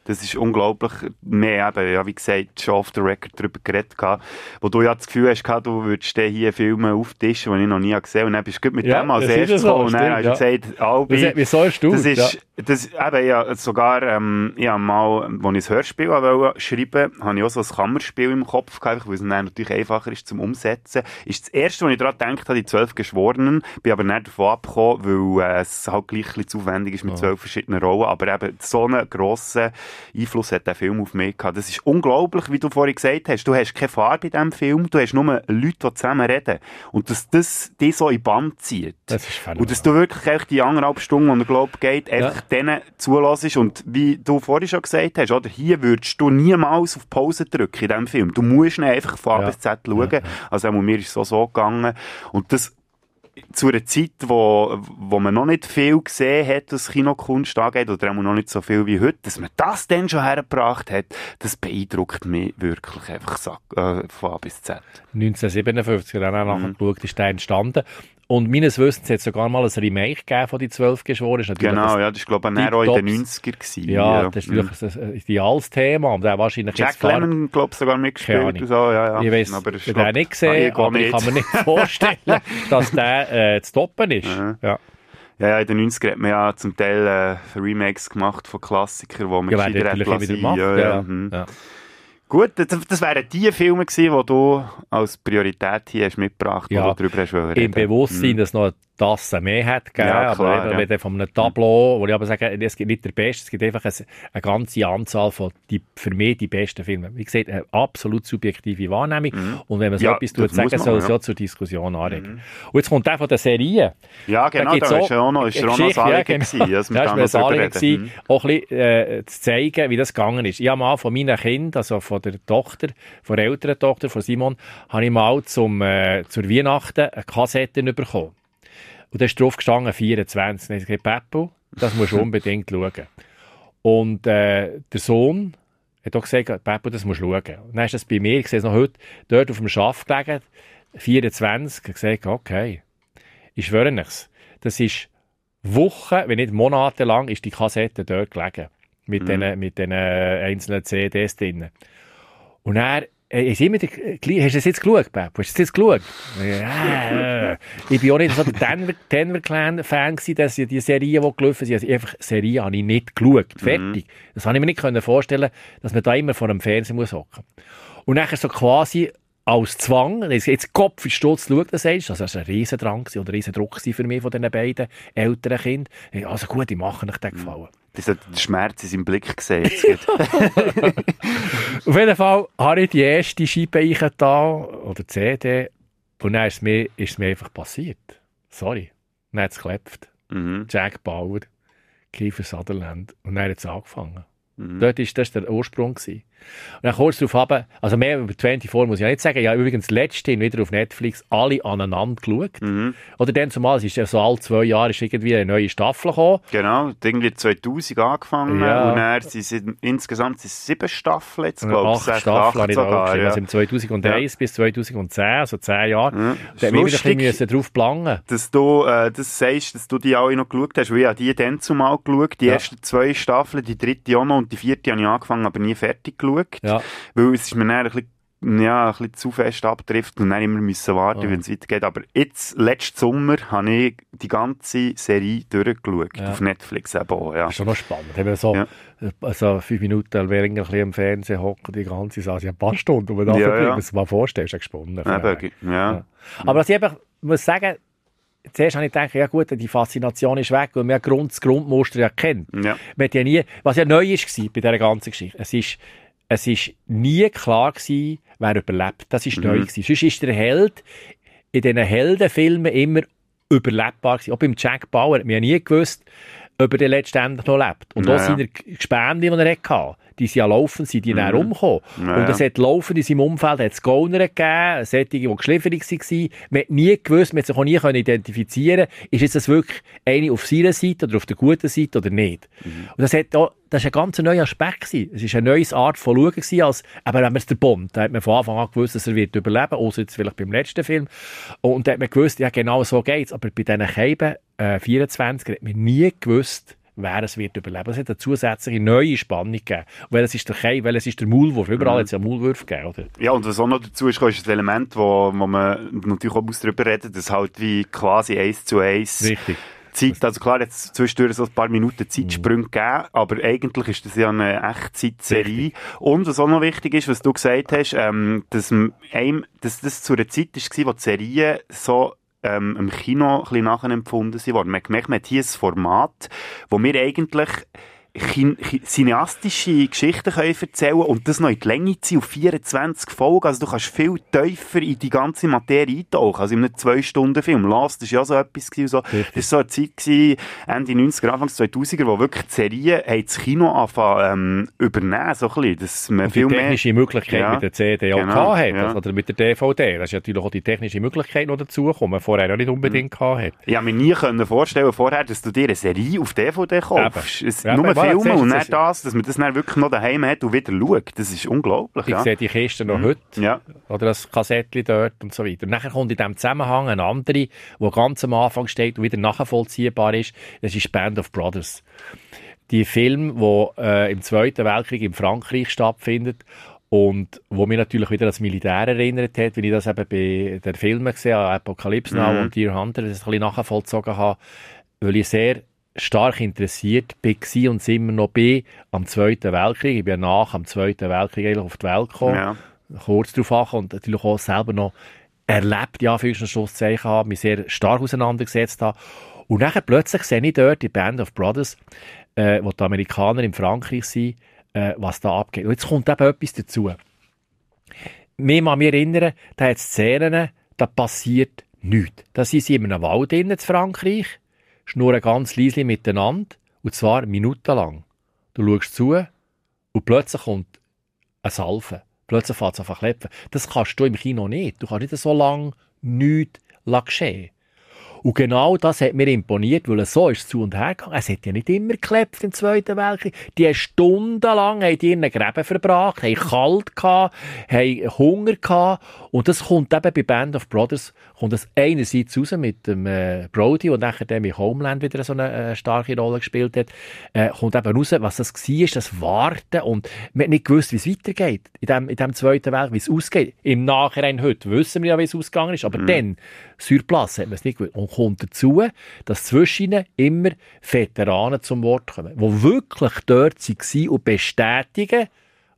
Das ist unglaublich. Wir haben, ja, wie gesagt, schon off the record darüber geredet, gehabt, wo du ja das Gefühl hast, gehabt, du würdest hier Filme auftischen, die ich noch nie gesehen habe. Und dann bist du mit Ja, dem als erstes so, gekommen. Und dann stimmt, hast du gesagt, Albi, Das hat mich so erstaunt, Das ist, ja. das, eben, ja, sogar, ähm, ich habe mal, als ich das Hörspiel wollte schreiben, habe ich auch so ein Kammerspiel im Kopf gehabt, weil es dann natürlich einfacher ist zum Umsetzen. Ist das erste, was ich daran gedacht habe, die zwölf Geschworenen, bin aber nicht davon abgekommen, weil äh, es halt gleich ein bisschen zu aufwendig ist mit zwölf verschiedenen Rollen, aber eben so einen grossen Einfluss hat der Film auf mich gehabt. Das ist unglaublich, wie du vorhin gesagt hast. Du hast keine Farbe in diesem Film, du hast nur Leute, die zusammen reden. Und dass das dich so in Band zieht. Das ist phänomenal. Und dass du wirklich die anderthalb Stunden, die er, glaub, geht, einfach denen zulässt. Und wie du vorhin schon gesagt hast, oder, hier würdest du niemals auf Pause drücken in diesem Film. Du musst ihn einfach von A Ja. bis Z schauen. Also auch mir ist es so, so gegangen. Und das zu einer Zeit, wo, wo man noch nicht viel gesehen hat, was Kinokunst angeht, oder auch noch nicht so viel wie heute, dass man das dann schon hergebracht hat, das beeindruckt mich wirklich einfach äh, von A bis Z. 1957, dann auch Mhm. nachgeschaut, ist der entstanden. Und meines Wissens hat es sogar mal ein Remake gegeben von die zwölf Geschworenen. Ist Genau, ja, das war glaube ich auch in den Tiptops. 90er gewesen. Ja, ja. das ist Mhm. natürlich ein ideales Thema. Und der wahrscheinlich Jack Lemmon, glaube ich, sogar mitgespielt. Und so, ja, ja. Ich weiß, aber ich ist, habe nicht gesehen, Ah, aber ich kann mir nicht vorstellen, dass der äh, zu toppen ist. Ja. Ja, ja, in den 90ern hat man ja zum Teil äh, Remakes gemacht von Klassikern, die man Ja, werden gescheiter hätte natürlich immer lassen. wieder ja, gemacht, ja. mhm. ja. Gut, das, das wären die Filme gewesen, die du als Priorität hier hast mitgebracht Ja, wo du darüber hast Im reden. Bewusstsein, Mhm. dass noch eine Tasse mehr hat, gegeben, Ja, klar, aber eben, ja. wenn von einem Tableau, wo ich aber sage, es gibt nicht der Beste, es gibt einfach eine, eine ganze Anzahl von die, für mich die besten Filmen. Wie gesagt, eine absolut subjektive Wahrnehmung. Und wenn man so Mhm. Ja, etwas das tut, sagen, man, soll es ja. Mhm. ja zur Diskussion anregen. Und jetzt kommt der von der Serie. Ja, genau, gibt's da ist ja auch noch, ist auch noch Geschichte, Anliegen ja, gewesen, dass wir Da da reden. gewesen, Mhm. auch ein bisschen äh, zu zeigen, wie das gegangen ist. Ich habe mal von meinen Kindern, also von der Tochter, von der älteren Tochter, von Simon, habe ich mal zum, äh, zur Weihnachten eine Kassette bekommen. Und da ist drauf gestanden 24. Dann habe ich gesagt, Peppo, das musst du unbedingt schauen. Und äh, der Sohn hat auch gesagt, Peppo, das musst du schauen. Und dann ist das bei mir, ich sehe es noch heute, dort auf dem Schaft gelegen, 24, ich habe gesagt, okay, ich schwöre nichts. Das ist Wochen, wenn nicht Monate lang, ist die Kassette dort gelegen. Mit Mhm. diesen mit den einzelnen CDs drin. Und er äh, ist immer der, hast du das jetzt geschaut, Pep? Hast du das jetzt geschaut? Ja, ich bin auch nicht so der Denver, Denver Clan-Fan gewesen, dass die Serie, die gelaufen sind, also einfach Serie habe ich nicht geschaut. Fertig. Das habe ich mir nicht können vorstellen, dass man da immer vor einem Fernseher muss hocken. Und nachher so quasi als Zwang, jetzt Kopf in Stutz schaut, das sagst, also das war ein Riesendrang und ein Riesendruck für mich von diesen beiden älteren Kindern. Also gut, ich mache euch den Gefallen. Das hat der Schmerz in seinem Blick gerade. Auf jeden Fall habe ich die erste Scheibe eingetan, oder CD, und dann ist es mir, ist es mir einfach passiert. Sorry. Dann hat es geklopft. Mhm. Jack Bauer, Kiefer Sutherland, und dann hat es angefangen. Mhm. Dort ist das der Ursprung gewesen. Und dann kurz darauf haben, also mehr über 24 muss ich ja nicht sagen, ich habe übrigens letztens wieder auf Netflix alle aneinander geschaut. Mhm. Oder dann zumal, es ist ja so alle zwei Jahre ist irgendwie eine neue Staffel gekommen. Genau, irgendwie 2000 angefangen Ja. und dann sind es insgesamt sind es sieben Staffeln jetzt, glaube ich. acht Staffeln habe ich sogar, ja. Also im 2001 bis 2010, also 10 Jahre. Ja. Da Ist haben wir wieder ein bisschen drauf plangen. dass du äh, das sagst, dass du die alle noch geschaut hast, weil ich habe die dann zumal geschaut, die Ja. ersten zwei Staffeln, die dritte auch noch und die vierte habe ich angefangen, aber nie fertig geschaut, Ja. weil es ist mir dann ein bisschen ja, ein bisschen zu fest abtrifft und dann immer müssen warten, Ja. wenn es weitergeht. Aber jetzt, letzten Sommer, habe ich die ganze Serie durchgeschaut. Ja. Auf Netflix eben auch, ja. Das ist schon noch spannend. Man so, Ja. also fünf Minuten länger ein bisschen am Fernsehen hocken, die ganze Sache, ja, ein paar Stunden, und man Ja, ja, mal vorstellt, ist ja gesponnen. Eben, ja. Aber was ich einfach muss sagen, zuerst habe ich gedacht, ja gut, die Faszination ist weg, weil man Grund, das Grundmuster ja kennt. Ja. Man hat ja nie, was ja neu war bei dieser ganzen Geschichte, es ist, es ist nie klar gewesen, wer überlebt. Das ist Mhm. neu gewesen. Sonst ist der Held in diesen Heldenfilmen immer überlebbar gewesen. Auch beim Jack Bauer hat man ja nie gewusst, ob er letztendlich noch lebt. Und Ja, auch seine Gespände, die er hatte, die sind ja laufend, sind die Mhm. dann umgekommen. Ja, Und es hat laufend in seinem Umfeld hat's Gauner gegeben, solche, die geschliffert waren. Man hat nie gewusst, man hat sich auch nie können identifizieren ist jetzt das wirklich eine auf seiner Seite oder auf der guten Seite oder nicht. Mhm. Und das, hat auch, das ist ein ganz neuer Aspekt. Es ist eine neue Art von Schauen gewesen, als, aber wenn man es der Bond, da hat man von Anfang an gewusst, dass er wird überleben, außer jetzt vielleicht beim letzten Film. Und da hat man gewusst, ja genau so geht's. Aber bei diesen Keiben, äh, 24 hat man nie gewusst, wer es wird überleben. Es hat eine zusätzliche neue Spannung gegeben. Welches ist der Kai, welches ist der Maulwurf? Überall Mhm. hat es ja Maulwürfe gegeben, oder? Ja, und was auch noch dazu ist, ist ein Element, wo, wo man natürlich auch muss darüber reden dass halt wie quasi eins zu eins Richtig. Zeit, also klar, jetzt zwischendurch so ein paar Minuten Zeitsprünge gegeben, aber eigentlich ist das ja eine Echtzeitserie. Und was auch noch wichtig ist, was du gesagt hast, ähm, dass, einem, dass das zu einer Zeit war, wo die Serien so ähm, im Kino ein bisschen nachempfunden wurden. Man hat gemerkt, man hat hier ein Format, wo wir eigentlich cineastische Geschichten können erzählen und das noch in die Länge ziehen auf 24 Folgen. Also du kannst viel tiefer in die ganze Materie eintauchen, als in einem 2-Stunden-Film. Last war ja so etwas gewesen, so. Das war so eine Zeit gewesen, Ende 90er, Anfang 2000er, wo wirklich die Serien das Kino anfangen, ähm, übernehmen, so ein bisschen. Dass man Und die viel mehr... technische Möglichkeit Ja, mit der CD auch genau, hat, ja. also, oder mit der DVD. Das ist natürlich auch die technische Möglichkeit noch dazugekommen, die man vorher noch nicht unbedingt Mhm. gehabt hat. Ich habe mir nie können vorstellen vorher, dass du dir eine Serie auf DVD kaufst. Eben. Es, Ja, nur aber voilà, Filme siehst du, und das nicht das, dass man das dann wirklich noch daheim hat und wieder schaut. Das ist unglaublich. Ich ja. sehe die Kiste noch Mhm. heute. Ja. Oder das Kassettchen dort und so weiter. Und nachher kommt in diesem Zusammenhang eine andere, die ganz am Anfang steht und wieder nachvollziehbar ist. Das ist Band of Brothers. Die Film, wo äh, im Zweiten Weltkrieg in Frankreich stattfindet und wo mich natürlich wieder ans Militär erinnert hat, wenn ich das eben bei den Filmen gesehen habe, Apocalypse Now Mhm. und Deer Hunter, das ein bisschen nachvollzogen habe, weil ich sehr stark interessiert war und immer noch bin am Zweiten Weltkrieg. Ich bin nach am Zweiten Weltkrieg eigentlich auf die Welt gekommen Ja. kurz darauf und natürlich auch selber noch erlebt, ja, für Schlusszeichen haben, mich sehr stark auseinandergesetzt habe. Und dann plötzlich sehe ich dort die Band of Brothers, äh, wo die Amerikaner in Frankreich sind, äh, was da abgeht. Und jetzt kommt eben etwas dazu. Mir mal mich erinnern, da hat es Szenen, da passiert nichts. Da sind sie in einem Wald in Frankreich, schnurren ganz leise miteinander, und zwar minutenlang. Du schaust zu, und plötzlich kommt eine Salve. Plötzlich fängt es an zu klepfen. Das kannst du im Kino nicht. Du kannst nicht so lange nichts geschehen Und genau das hat mir imponiert, weil es so ist zu und her gegangen. Es hat ja nicht immer geklebt im Zweiten Weltkrieg. Die haben stundenlang haben die in ihren Gräben verbracht, haben kalt gehabt, haben Hunger gehabt. Und das kommt eben bei Band of Brothers, kommt das einerseits raus mit dem äh, Brody, der nachher dann mit Homeland wieder so eine äh, starke Rolle gespielt hat, äh, kommt eben raus, was das war, das Warten und man hat nicht gewusst, wie es weitergeht in dem, in dem Zweiten Weltkrieg, wie es ausgeht. Im Nachhinein heute wissen wir ja, wie es ausgegangen ist, aber dann, sur place, hat man es nicht gewusst. Und kommt dazu, dass zwischen ihnen immer Veteranen zum Wort kommen, die wirklich dort waren und bestätigen,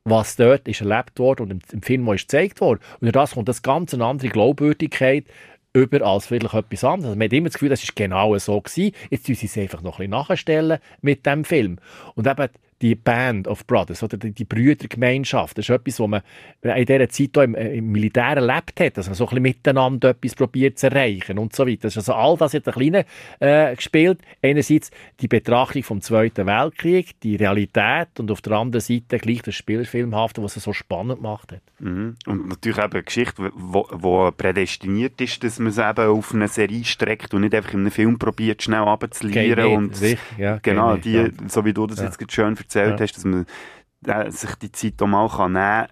was dort ist erlebt worden und im, Film ist gezeigt worden. Und durch das kommt das ganz eine andere Glaubwürdigkeit über als vielleicht etwas anderes. Also man hat immer das Gefühl, das ist genau so gewesen. Jetzt müssen sie es einfach noch ein bisschen nachstellen mit dem Film. Und eben die Band of Brothers oder die, die Brüdergemeinschaft, das ist etwas, was man in dieser Zeit auch im, äh, im Militär erlebt hat, dass man so ein bisschen miteinander etwas probiert zu erreichen und so weiter. Das ist also all das hat ein kleiner äh, gespielt. Einerseits die Betrachtung vom Zweiten Weltkrieg, die Realität und auf der anderen Seite gleich das Spielfilmhafte, was es so spannend gemacht hat. Mhm. Und natürlich eben eine Geschichte, die prädestiniert ist, dass man es eben auf eine Serie streckt und nicht einfach in einem Film probiert, schnell abzulieren. Und Richtig, ja, genau, nicht, die, ja. so wie du das Ja. jetzt schön erzählt Ja. hast, dass man äh, sich die Zeit auch mal kann nehmen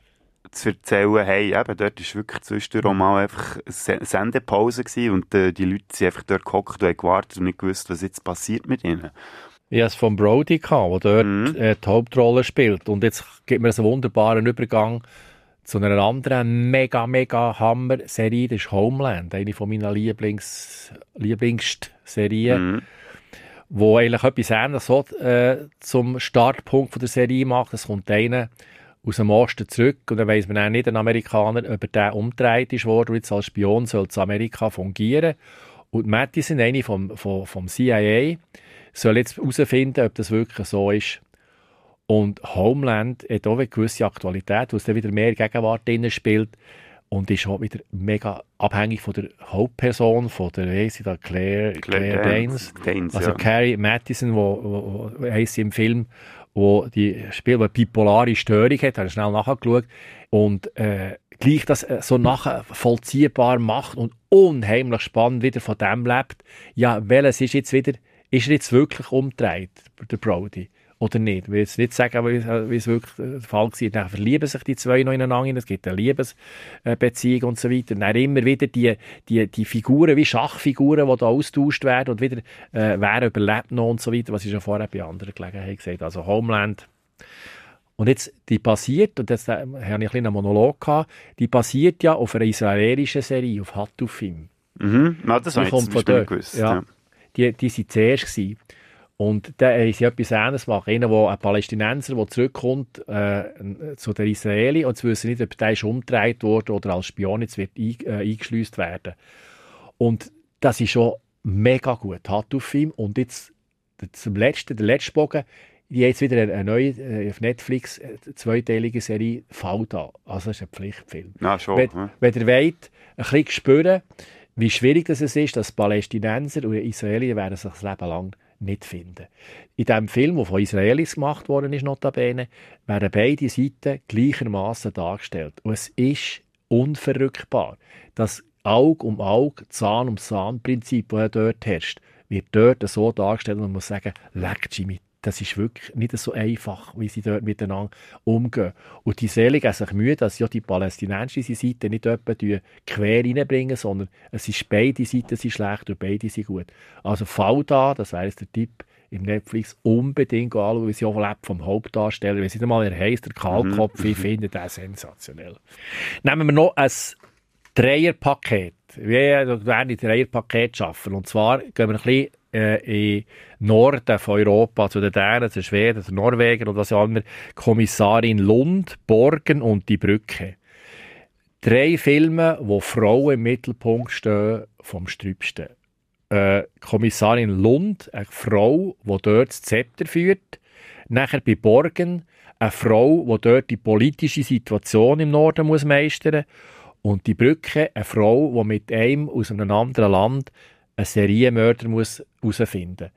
zu erzählen, hey, eben, dort war wirklich zwischendurch auch mal einfach eine Se- Sendepause gewesen und äh, die Leute sind einfach dort gehockt und haben gewartet und nicht gewusst, was jetzt passiert mit ihnen. Ich hatte es von Brody, gehabt, der dort Mhm. äh, die Hauptrolle spielt. Und jetzt gibt mir einen wunderbaren Übergang zu einer anderen mega, mega Hammer-Serie. Das ist Homeland, eine von meiner Lieblings Lieblingsserien, Mhm. Wo eigentlich etwas Ähnliches so, äh, zum Startpunkt von der Serie macht. Es kommt einer aus dem Osten zurück und dann weiss man auch nicht, ein Amerikaner, ob er der umgedreht ist worden jetzt als Spion soll zu Amerika fungieren. Und Mattison, eine vom, vom, vom CIA, soll jetzt herausfinden, ob das wirklich so ist. Und Homeland hat auch eine gewisse Aktualität, wo es dann wieder mehr Gegenwart drin spielt und ist auch wieder mega abhängig von der Hauptperson, von der, wie sie da, Claire, Claire, Danes. Danes, Also ja. Carrie Mathison, wo, wo, wo heisst sie im Film, wo die spielt, eine bipolare Störung hat, habe ich schnell nachgeschaut und äh, gleich das äh, so nachvollziehbar macht und unheimlich spannend wieder von dem lebt. Ja, welches ist jetzt wieder, ist er jetzt wirklich umgedreht, der Brody? Oder nicht? Ich will jetzt nicht sagen, wie es- wirklich der Fall war. Dann verlieben sich die zwei noch ineinander, es gibt eine Liebesbeziehung und so weiter. Und dann immer wieder die, die, die Figuren, wie Schachfiguren, die da austauscht werden und wieder, äh, wer überlebt noch und so weiter, was ich schon vorher bei anderen Gelegenheiten gesagt habe. Also Homeland. Und jetzt, die basiert, und jetzt äh, habe ich ein bisschen einen Monolog gehabt, die basiert ja auf einer israelischen Serie, auf Hatufim. Mhm. Ja, das habe ich kommt zum von dort. gewusst. Ja. Ja. Die, die waren zuerst. Gewesen. Und da haben sie etwas Ähnliches gemacht. Einer, der ein Palästinenser, der zurückkommt äh, zu den Israeli und sie wissen nicht, ob der ist umgedreht wurde oder als Spion jetzt wird ein, äh, eingeschleust werden. Und das ist schon mega gut. Hat auf ihm. Und jetzt zum letzten, der letzte Bogen, jetzt wieder eine, neue äh, auf Netflix äh, zweiteilige Serie Fall da. Also das ist ein Pflichtfilm. Ja, schon. Wenn, ja. wenn ihr wollt, ein bisschen spüren, wie schwierig das es ist, dass Palästinenser und Israelis werden sich das Leben lang nicht finden. In diesem Film, der von Israelis gemacht worden ist, notabene, werden beide Seiten gleichermaßen dargestellt. Und es ist unverrückbar. Das Auge um Auge, Zahn um Zahn Prinzip, das dort herrscht, wird dort so dargestellt und man muss sagen, leck Jimmy, das ist wirklich nicht so einfach, wie sie dort miteinander umgehen. Und die Seele geben sich Mühe, dass ja die palästinensische Seite nicht etwa die quer reinbringen, sondern es ist beide Seiten sind schlecht und beide sind gut. Also Fall da, das wäre jetzt der Tipp, im Netflix unbedingt anschauen, wie sie auch lebt vom Hauptdarsteller. Wenn sie nicht mal er heisst, der Kahlkopf, ich finde den sensationell. Nehmen wir noch ein Dreierpaket. Wir werden ein Dreierpaket schaffen. Und zwar gehen wir ein bisschen äh, in Norden von Europa, zu den Dänen, zu Schweden, zu Norwegen und was auch immer. Kommissarin Lund, Borgen und die Brücke. Drei Filme, wo Frauen im Mittelpunkt stehen, vom Strübsten. Äh, Kommissarin Lund, eine Frau, die dort das Zepter führt. Nachher bei Borgen, eine Frau, die dort die politische Situation im Norden muss meistern Und die Brücke, eine Frau, die mit einem aus einem anderen Land einen Serienmörder muss herausfinden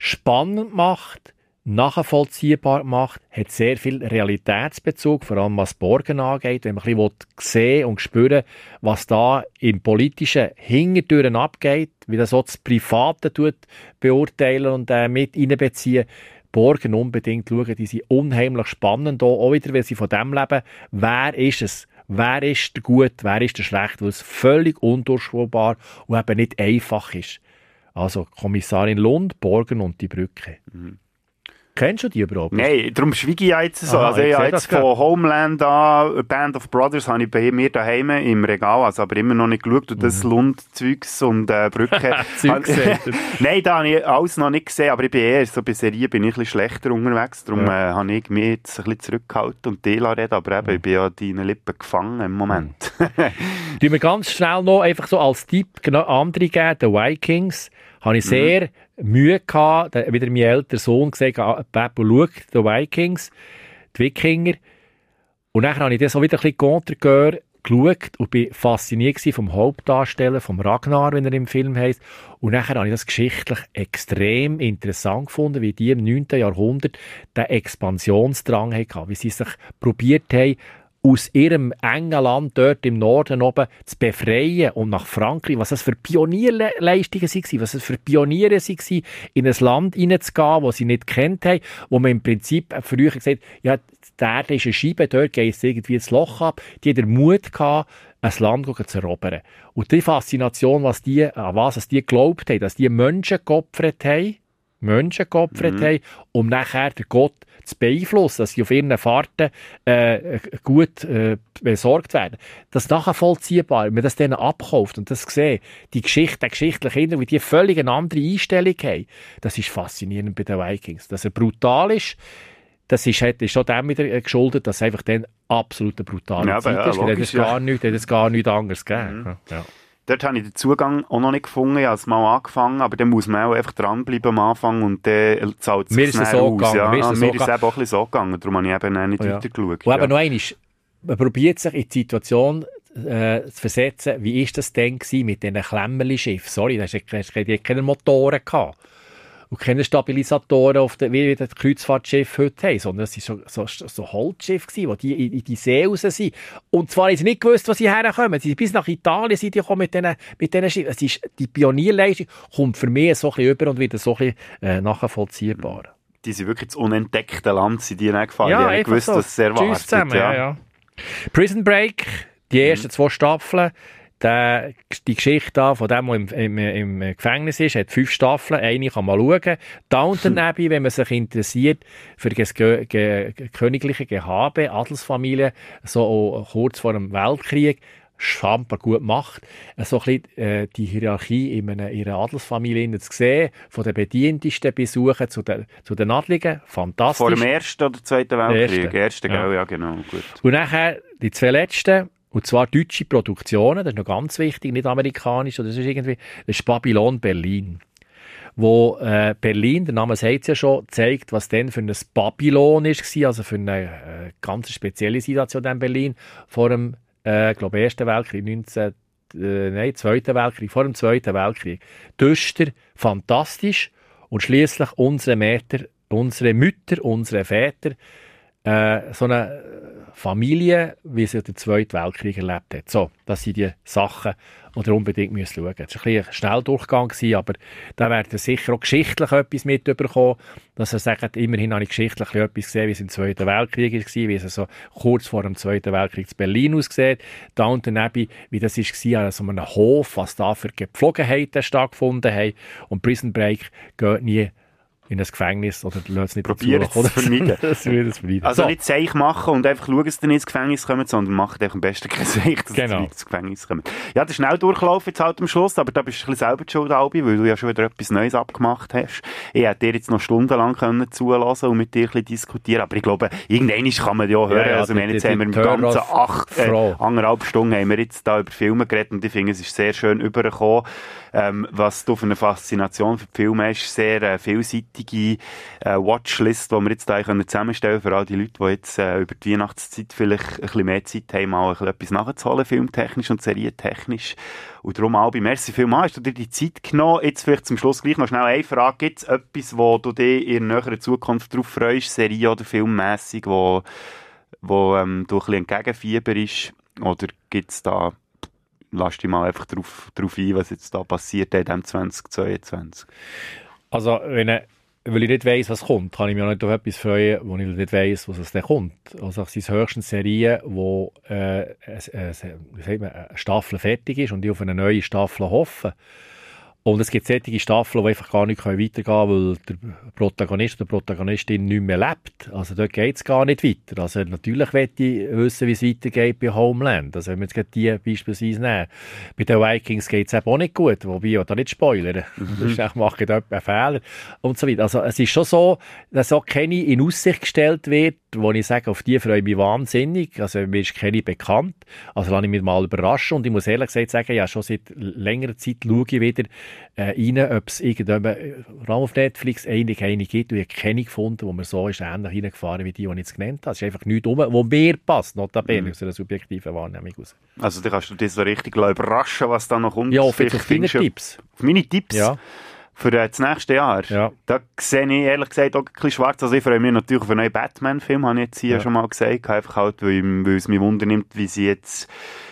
Spannend macht, nachvollziehbar macht, hat sehr viel Realitätsbezug, vor allem was Borgen angeht, wenn man ein bisschen sehen und spüren was da im politischen Hintertüren abgeht, wie das so das Private tut, beurteilen und äh, mit einbeziehen. Borgen unbedingt schauen, die sind unheimlich spannend, auch wieder, weil sie von dem leben, wer ist es? Wer ist der Gut, wer ist der Schlecht, weil es völlig undurchschaubar und eben nicht einfach ist. Also Kommissarin Lund, Borgen und die Brücke. Kennst du die überhaupt? Nein, darum schweige ich jetzt so. Aha, also ich ich jetzt von Homeland an, Band of Brothers, habe ich bei mir daheim im Regal, also aber immer noch nicht geschaut. Und das Lund-Zeugs und äh, Brücke. Nein, da habe ich alles noch nicht gesehen, aber ich bin eher so bei Serien bin ich ein bisschen schlechter unterwegs. Darum Ja. äh, habe ich mich jetzt ein bisschen zurückgehalten und die reden, aber eben, ich bin ja an deinen Lippen gefangen im Moment. Tun wir ganz schnell noch einfach so als Tipp genau andere geben. The Vikings habe ich sehr Mühe gehabt, wieder mein älterer Sohn gesagt, Peppo, schau, die Vikings, die Wikinger. Und dann habe ich das auch wieder ein bisschen Contrecoeur geschaut und bin fasziniert vom Hauptdarsteller, vom Ragnar, wenn er im Film heisst. Und nachher habe ich das geschichtlich extrem interessant gefunden, wie die im 9. Jahrhundert den Expansionsdrang hatten, wie sie sich probiert haben, aus ihrem engen Land dort im Norden oben zu befreien und nach Frankreich, was das für Pionierleistungen waren, was das für Pioniere waren, in ein Land hineinzugehen, das sie nicht kennt haben, wo man im Prinzip früher gesagt hat, ja, die Erde ist eine Scheibe, dort geht es irgendwie ins Loch ab. Die hat den Mut gehabt, ein Land zu erobern. Und die Faszination, was die, an was es die geglaubt haben, dass die Menschen geopfert haben, Menschen geopfert Mhm. haben, um nachher den Gott zu beeinflussen, dass sie auf ihren Fahrten äh, gut äh, besorgt werden. Das ist nachvollziehbar, wenn man das denen abkauft und das sieht, die Geschichte, der geschichtliche Hintergrund, wie die völlig eine andere Einstellung haben, das ist faszinierend bei den Vikings. Dass er brutal ist, das ist, schon dem wieder äh, geschuldet, dass es einfach dann absolut eine brutale Ja, Zeit ja, ist. Da hat logisch, es gar ja. nichts, hat es gar nichts anderes gegeben. Mhm. Ja. Dort habe ich den Zugang auch noch nicht gefunden. Ich habe es mal angefangen, aber dann muss man auch einfach dranbleiben am Anfang und dann zahlt es Mir sich ist es so aus. gegangen, Ja. mir ist es mir so ist es eben auch ein bisschen so gegangen, darum habe ich eben auch nicht Ja. weitergeschaut. Und ja. eben noch einmal, man probiert sich in die Situation äh, zu versetzen, wie ist das denn gewesen mit diesen Klemmerli-Schiffen? Sorry, da hast du keine Motoren gehabt. Und keine Stabilisatoren, auf der, wie die Kreuzfahrtschiffe heute haben, sondern es waren so, so, so Holzschiffe, gewesen, die in, in die See raus sind. Und zwar haben sie nicht gewusst, wo sie herkommen. Sie sind bis nach Italien sind die gekommen mit diesen, mit diesen Schiffen. Es ist, die Pionierleistung kommt für mich so ein bisschen über und wieder so ein bisschen äh, nachvollziehbar. Die sind wirklich das unentdeckte Land, sind die gefahren. Ja, die haben gewusst, so. was es erwartet. Tschüss zusammen, ja. ja. Prison Break, die ersten zwei Staffeln, der, die Geschichte da von dem, der im, im, im Gefängnis ist, hat fünf Staffeln. Eine kann man schauen. Downton Abbey, wenn man sich interessiert für das ge, ge, königliche Gehabe, Adelsfamilie, so auch kurz vor dem Weltkrieg, schamper gut gemacht, so ein bisschen, äh, die Hierarchie in einer, ihrer Adelsfamilie innen zu sehen, von den bedientesten Besuchen zu den, zu den Adligen, fantastisch. Vor dem Ersten oder Zweiten Weltkrieg? Ersten. Ersten, Ja. gell? Ja, genau. Gut. Und nachher die zwei letzten, und zwar deutsche Produktionen, das ist noch ganz wichtig, nicht amerikanisch, oder das ist irgendwie, das ist Babylon Berlin. Wo äh, Berlin, der Name sagt ja schon, zeigt, was denn für ein Babylon ist, also für eine äh, ganz spezielle Situation in Berlin vor dem, äh, glaube Ersten Weltkrieg, 19, äh, nein, Zweiten Weltkrieg, vor dem Zweiten Weltkrieg. Düster, fantastisch und schließlich unsere unsere Mütter, unsere Väter, äh, so eine Familie, wie sie den Zweiten Weltkrieg erlebt hat. So, das sind die Sachen, die ihr unbedingt schauen müsst. Es war ein, bisschen ein Schnelldurchgang, aber da werdet ihr sicher auch geschichtlich etwas mitbekommen, dass ihr sagt, immerhin habe ich geschichtlich etwas gesehen, wie es im Zweiten Weltkrieg war, wie es so kurz vor dem Zweiten Weltkrieg in Berlin aussieht. Downton Abbey, wie das war, an so einem Hof, was da für Gepflogenheiten stattgefunden haben. Und Prison Break geht nie in ein Gefängnis oder lässt es nicht Probiert dazu, es zu vermeiden. das will es vermeiden. Also So. nicht Seich machen und einfach schauen, dass ihr nicht ins Gefängnis kommt, sondern macht einfach am besten kein Seich, dass Genau. ihr nicht ins Gefängnis kommt. Ja, der Schnelldurchlauf jetzt halt am Schluss, aber da bist du ein bisschen selber schuld, Albi, weil du ja schon wieder etwas Neues abgemacht hast. Ich hätte dir jetzt noch stundenlang können zulassen und mit dir ein bisschen diskutieren, aber ich glaube, irgendwann kann man ja hören. Ja, ja, also wir haben die- jetzt die- haben wir mit ganzen acht, äh, anderthalb Stunden haben wir jetzt da über Filme geredet und ich finde, es ist sehr schön übergekommen, ähm, was du für eine Faszination für die Filme hast. Sehr äh, vielseitige äh, Watchlist, die wir jetzt da können zusammenstellen für all die Leute, die jetzt äh, über die Weihnachtszeit vielleicht ein bisschen mehr Zeit haben, mal ein bisschen etwas nachzuholen, filmtechnisch und serientechnisch. Und darum, Albi, merci vielmals, hast du dir die Zeit genommen. Jetzt vielleicht zum Schluss gleich noch schnell eine Frage. Gibt es etwas, wo du dich in näherer Zukunft darauf freust, Serie- oder filmmässig, wo, wo ähm, du ein bisschen entgegenfieberst? Oder gibt es da lass dich mal einfach darauf, darauf ein, was jetzt da passiert in diesem 2022. Also, wenn ich, weil ich nicht weiss, was kommt, kann ich mich auch nicht auf etwas freuen, wo ich nicht weiss, was es dann kommt. Also, es sind höchstens Serien, wo äh, äh, äh, man, eine Staffel fertig ist und ich auf eine neue Staffel hoffe. Und es gibt solche Staffeln, die einfach gar nicht weitergehen können, weil der Protagonist oder die Protagonistin nicht mehr lebt. Also dort geht es gar nicht weiter. Also natürlich möchte ich wissen, wie es weitergeht bei Homeland. Also wenn wir jetzt die beispielsweise nehmen. Bei den Vikings geht es eben auch nicht gut, wobei ich da nicht spoilern. Mhm. Ich mache dort einen Fehler und so weiter. Also es ist schon so, dass auch keine in Aussicht gestellt wird, wo ich sage, auf die freue ich mich wahnsinnig. Also mir ist keine bekannt. Also lasse ich mich mal überraschen. Und ich muss ehrlich gesagt sagen, ja, schon seit längerer Zeit schaue ich wieder äh, rein, ob es irgendjemand, äh, auf Netflix eigentlich eine gibt. Und ich habe keine gefunden, wo mir so ist ähnlich reingefahren wie die, die ich jetzt genannt habe. Es ist einfach nichts um, wo mir passt, notabene, Mhm. aus einer subjektiven Wahrnehmung raus. Also da kannst du dich so richtig überraschen, was da noch kommt. Ja, auf, auf deine Tipps. Auf meine Tipps? Ja. Für das nächste Jahr? Ja. Da sehe ich ehrlich gesagt auch ein bisschen schwarz. Also ich freue mich natürlich auf einen neuen Batman-Film, habe ich jetzt hier Ja. schon mal gesagt. Einfach halt, weil, weil es mich wundernimmt, wie sie jetzt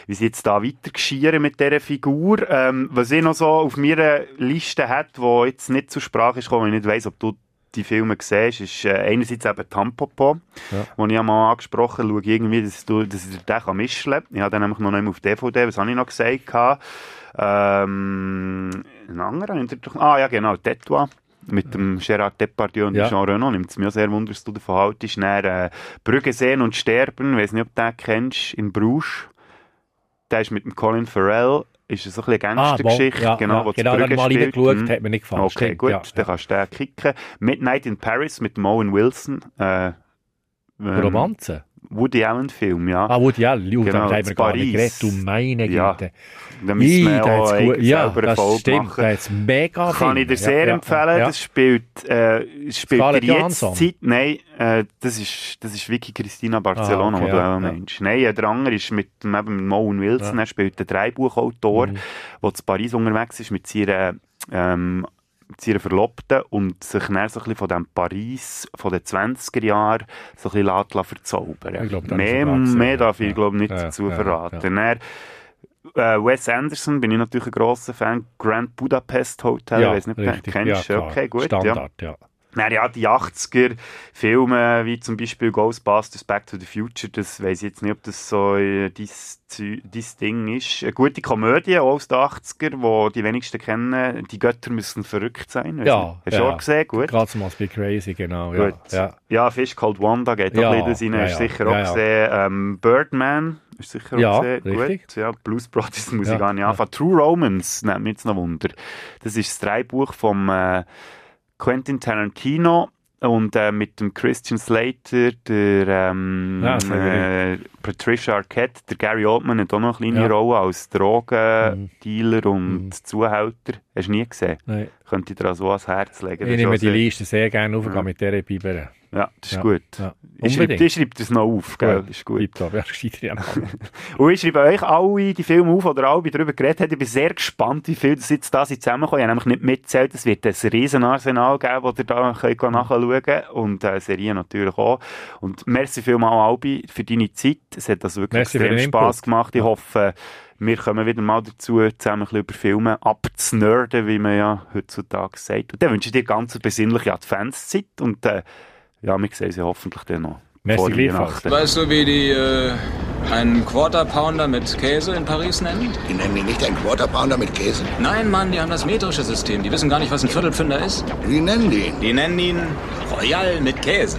wie sie jetzt da weitergeschieren mit dieser Figur. Ähm, was ich noch so auf meiner Liste hat, wo jetzt nicht zur Sprache ist gekommen, weil ich nicht weiss, ob du die Filme siehst, ist äh, einerseits eben Tampopo, Ja. wo ich mal angesprochen habe, schaue irgendwie, dass, du, dass ich den kann mischen kann. Ich habe den nämlich noch nicht mehr auf DVD, was habe ich noch gesagt? gehabt? Ähm, ein anderer, ah ja genau, Tetua. Mit dem Gerard Depardieu und Ja. Jean Reno nimmt es mir sehr wunder, dass du davon haltest. Dann, äh, Brügge sehen und sterben, ich weiß nicht, ob du den kennst, in Bruges. Der ist mit dem Colin Farrell, ist so ein bisschen eine Ah, Gangstergeschichte, bon, ja, genau, ja, wo genau, Brügge mal reingeschaut, Mhm. hat mir nicht gefallen, Okay, stimmt, gut, ja, dann kannst du den kicken. Midnight in Paris mit Owen Wilson. Äh, ähm, Romanze? Woody Allen Film, ja. Ah, Woody Allen, Liu, Genau, da haben wir gar nicht Paris. geredet, du meine Ja. Güte. Da müssen wir Ih, der auch hat's gut- ja, das Folge stimmt, machen. der hat's mega Kann ich dir Film. sehr Ja, ja, empfehlen. ja. Das spielt, äh, spielt Scarlett der Johansson? Jetztzeit. Nein, äh, das ist, das ist Vicky Cristina Barcelona, Ah, okay, die du ja, auch ja. meinst. Nein, der andere ist mit, eben mit Owen Wilson. Ja. Mhm. Er spielt den Drehbuchautor, der zu Paris unterwegs ist mit seiner, ähm, mit seiner Verlobten und sich dann so ein bisschen von dem Paris von den 20er Jahren so ein bisschen verzaubern. Glaub, mehr, mehr darf ja. ich glaube nicht Ja, dazu ja, verraten. Dann, äh, Wes Anderson bin ich natürlich ein grosser Fan. Grand Budapest Hotel, Ja, ich weiß nicht, du richtig. kennst. Ja, klar. okay, gut. Standard, ja. Dann, ja, die 80er Filme, wie zum Beispiel Ghostbusters, Back to the Future, das weiß ich jetzt nicht, ob das so äh, dies, Zü- dies Ding ist. Eine gute Komödie, auch aus den 80er, wo die wenigsten kennen. Die Götter müssen verrückt sein. Weiss Ja, nicht. Hast du ja. auch gesehen? Gut. Gods must be crazy, genau. Ja, Gut. ja. Ja, Fish Called Wanda geht auch ein bisschen rein, ja, hast du ja. sicher auch gesehen. Ähm, Birdman ist sicher auch Ja, gesehen. richtig. Gut. Ja, Blues Brothers muss Ja, ich gar nicht anfangen. True Romance nimmt mich jetzt noch Wunder. Das ist das Drehbuch vom äh, Quentin Tarantino und äh, mit dem Christian Slater, der ähm, Ja, sehr äh, Patricia Arquette, der Gary Oldman hat auch noch eine kleine Ja. Rolle als Drogendealer und Zuhälter. Hast du nie gesehen? Nein. Könnte ich dir also ans Herz legen. Ich nehme die Liste sehr gerne auf Ja. mit dieser Bibel. Ja, das ist Ja, gut. ja. Ich schreibe, ich schreibe das noch auf, gell? Gut. Ist gut. Ja, gescheiter ja. Und ich schreibe euch alle die Filme auf, oder alle, die darüber geredet haben. Ich bin sehr gespannt, wie viel das jetzt da zusammenkommen. Ich habe nämlich nicht mitgezählt. Es wird ein riesen Arsenal geben, das ihr da könnt nachschauen könnt. Und äh, Serien natürlich auch. Und merci vielmal, Albi, für deine Zeit. Es hat also wirklich Merci extrem Spass gemacht. Ich hoffe, wir kommen wieder mal dazu, zusammen ein bisschen über Filme abzunerden, wie man ja heutzutage sagt. Und dann wünsche ich dir ganz eine besinnliche Adventszeit. Und äh, ja, wir sehen sie hoffentlich dann noch. Merci vor. Weihnachten. Weißt du, wie die äh, einen Quarter Pounder mit Käse in Paris nennen? Die nennen ihn nicht einen Quarter Pounder mit Käse. Nein, Mann, die haben das metrische System. Die wissen gar nicht, was ein Viertelpfünder ist. Wie nennen die ihn? Die nennen ihn Royal mit Käse.